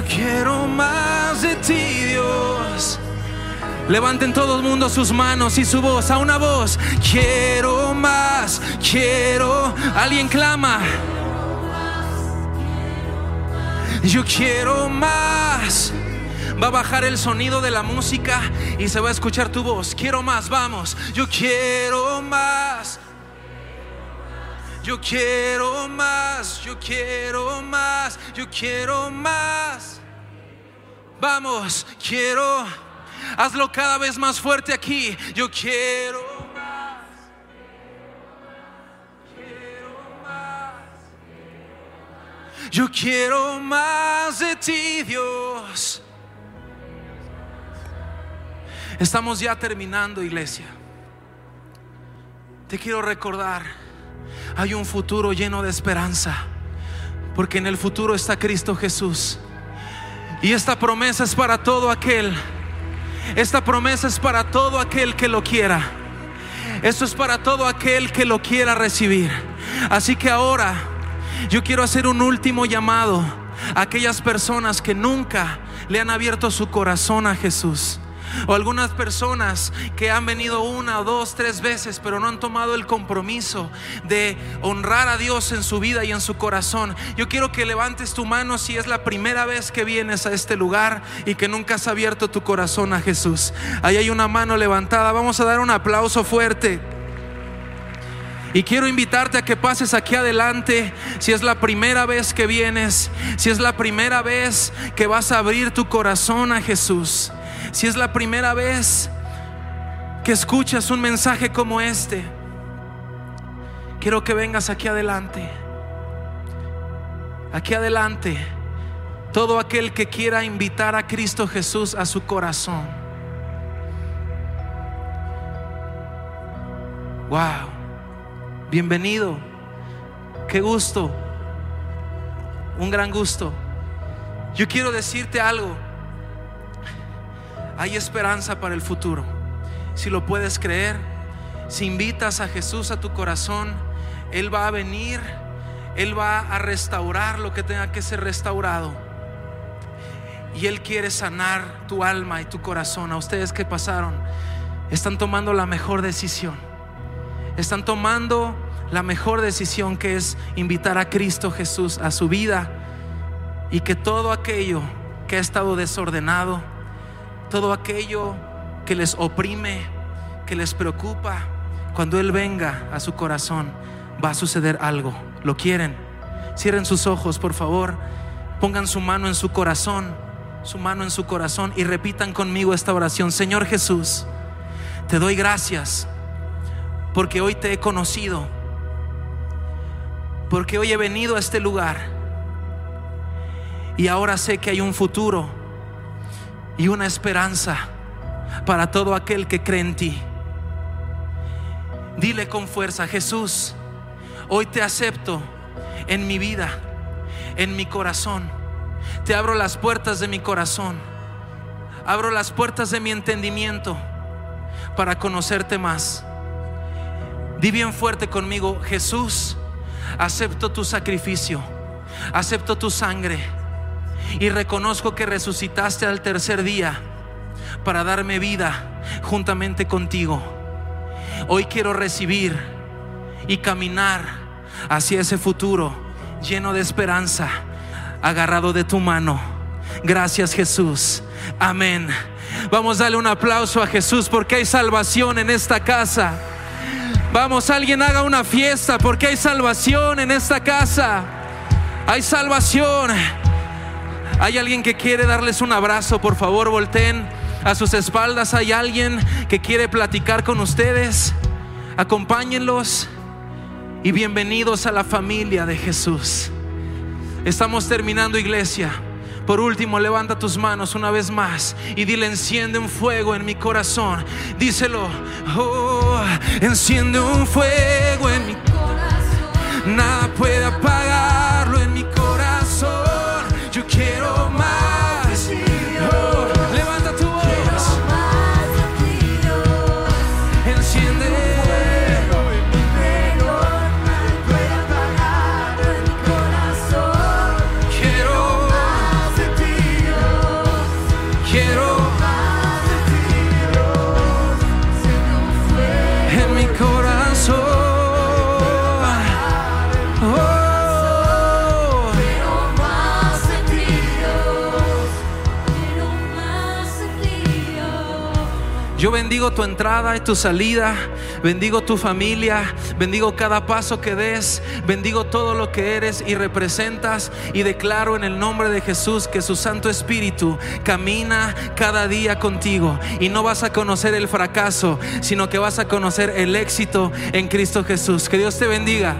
Quiero más de ti, Dios. Levanten todo el mundo sus manos y su voz a una voz. Quiero más, quiero. Alguien clama. Yo quiero más. Va a bajar el sonido de la música y se va a escuchar tu voz. Quiero más, vamos. Yo quiero más. Yo quiero más, yo quiero más, yo quiero más. Vamos, quiero. Hazlo cada vez más fuerte aquí. Yo quiero más. Quiero más. Yo quiero más de ti, Dios. Estamos ya terminando, iglesia. Te quiero recordar, hay un futuro lleno de esperanza, porque en el futuro está Cristo Jesús. Y esta promesa es para todo aquel, esta promesa es para todo aquel que lo quiera. Esto es para todo aquel que lo quiera recibir. Así que ahora yo quiero hacer un último llamado a aquellas personas que nunca le han abierto su corazón a Jesús. O algunas personas que han venido una dos, tres veces, pero no han tomado el compromiso de honrar a Dios en su vida y en su corazón. Yo quiero que levantes tu mano si es la primera vez que vienes a este lugar y que nunca has abierto tu corazón a Jesús. Ahí hay una mano levantada. Vamos a dar un aplauso fuerte. Y quiero invitarte a que pases aquí adelante si es la primera vez que vienes, si es la primera vez que vas a abrir tu corazón a Jesús. Si es la primera vez que escuchas un mensaje como este, quiero que vengas aquí adelante. Aquí adelante. Todo aquel que quiera invitar a Cristo Jesús a su corazón. Wow. Bienvenido. Qué gusto. Un gran gusto. Yo quiero decirte algo hay esperanza para el futuro. Si lo puedes creer, si invitas a Jesús a tu corazón, Él va a venir, Él va a restaurar lo que tenga que ser restaurado. Y Él quiere sanar tu alma y tu corazón. A ustedes que pasaron, están tomando la mejor decisión. Están tomando la mejor decisión que es invitar a Cristo Jesús a su vida y que todo aquello que ha estado desordenado, todo aquello que les oprime, que les preocupa, cuando Él venga a su corazón, va a suceder algo. ¿Lo quieren? Cierren sus ojos, por favor. Pongan su mano en su corazón, su mano en su corazón y repitan conmigo esta oración. Señor Jesús, te doy gracias porque hoy te he conocido, porque hoy he venido a este lugar y ahora sé que hay un futuro y una esperanza para todo aquel que cree en ti. Dile con fuerza, Jesús, hoy te acepto en mi vida, en mi corazón. Te abro las puertas de mi corazón. Abro las puertas de mi entendimiento para conocerte más. Di bien fuerte conmigo, Jesús, acepto tu sacrificio, acepto tu sangre y reconozco que resucitaste al tercer día para darme vida juntamente contigo. Hoy quiero recibir y caminar hacia ese futuro lleno de esperanza, agarrado de tu mano. Gracias Jesús. Amén. Vamos a darle un aplauso a Jesús porque hay salvación en esta casa. Vamos, alguien haga una fiesta porque hay salvación en esta casa. Hay salvación. Hay alguien que quiere darles un abrazo, por favor, volteen a sus espaldas. Hay alguien que quiere platicar con ustedes. Acompáñenlos y bienvenidos a la familia de Jesús. Estamos terminando iglesia. Por último, levanta tus manos una vez más y dile, enciende un fuego en mi corazón. Díselo, oh, enciende un fuego en mi corazón. Nada puede apagarlo en mi corazón. Yo quiero más. Bendigo tu entrada y tu salida, bendigo tu familia, bendigo cada paso que des, bendigo todo lo que eres y representas. Y declaro en el nombre de Jesús que su Santo Espíritu camina cada día contigo. Y no vas a conocer el fracaso, sino que vas a conocer el éxito en Cristo Jesús. Que Dios te bendiga.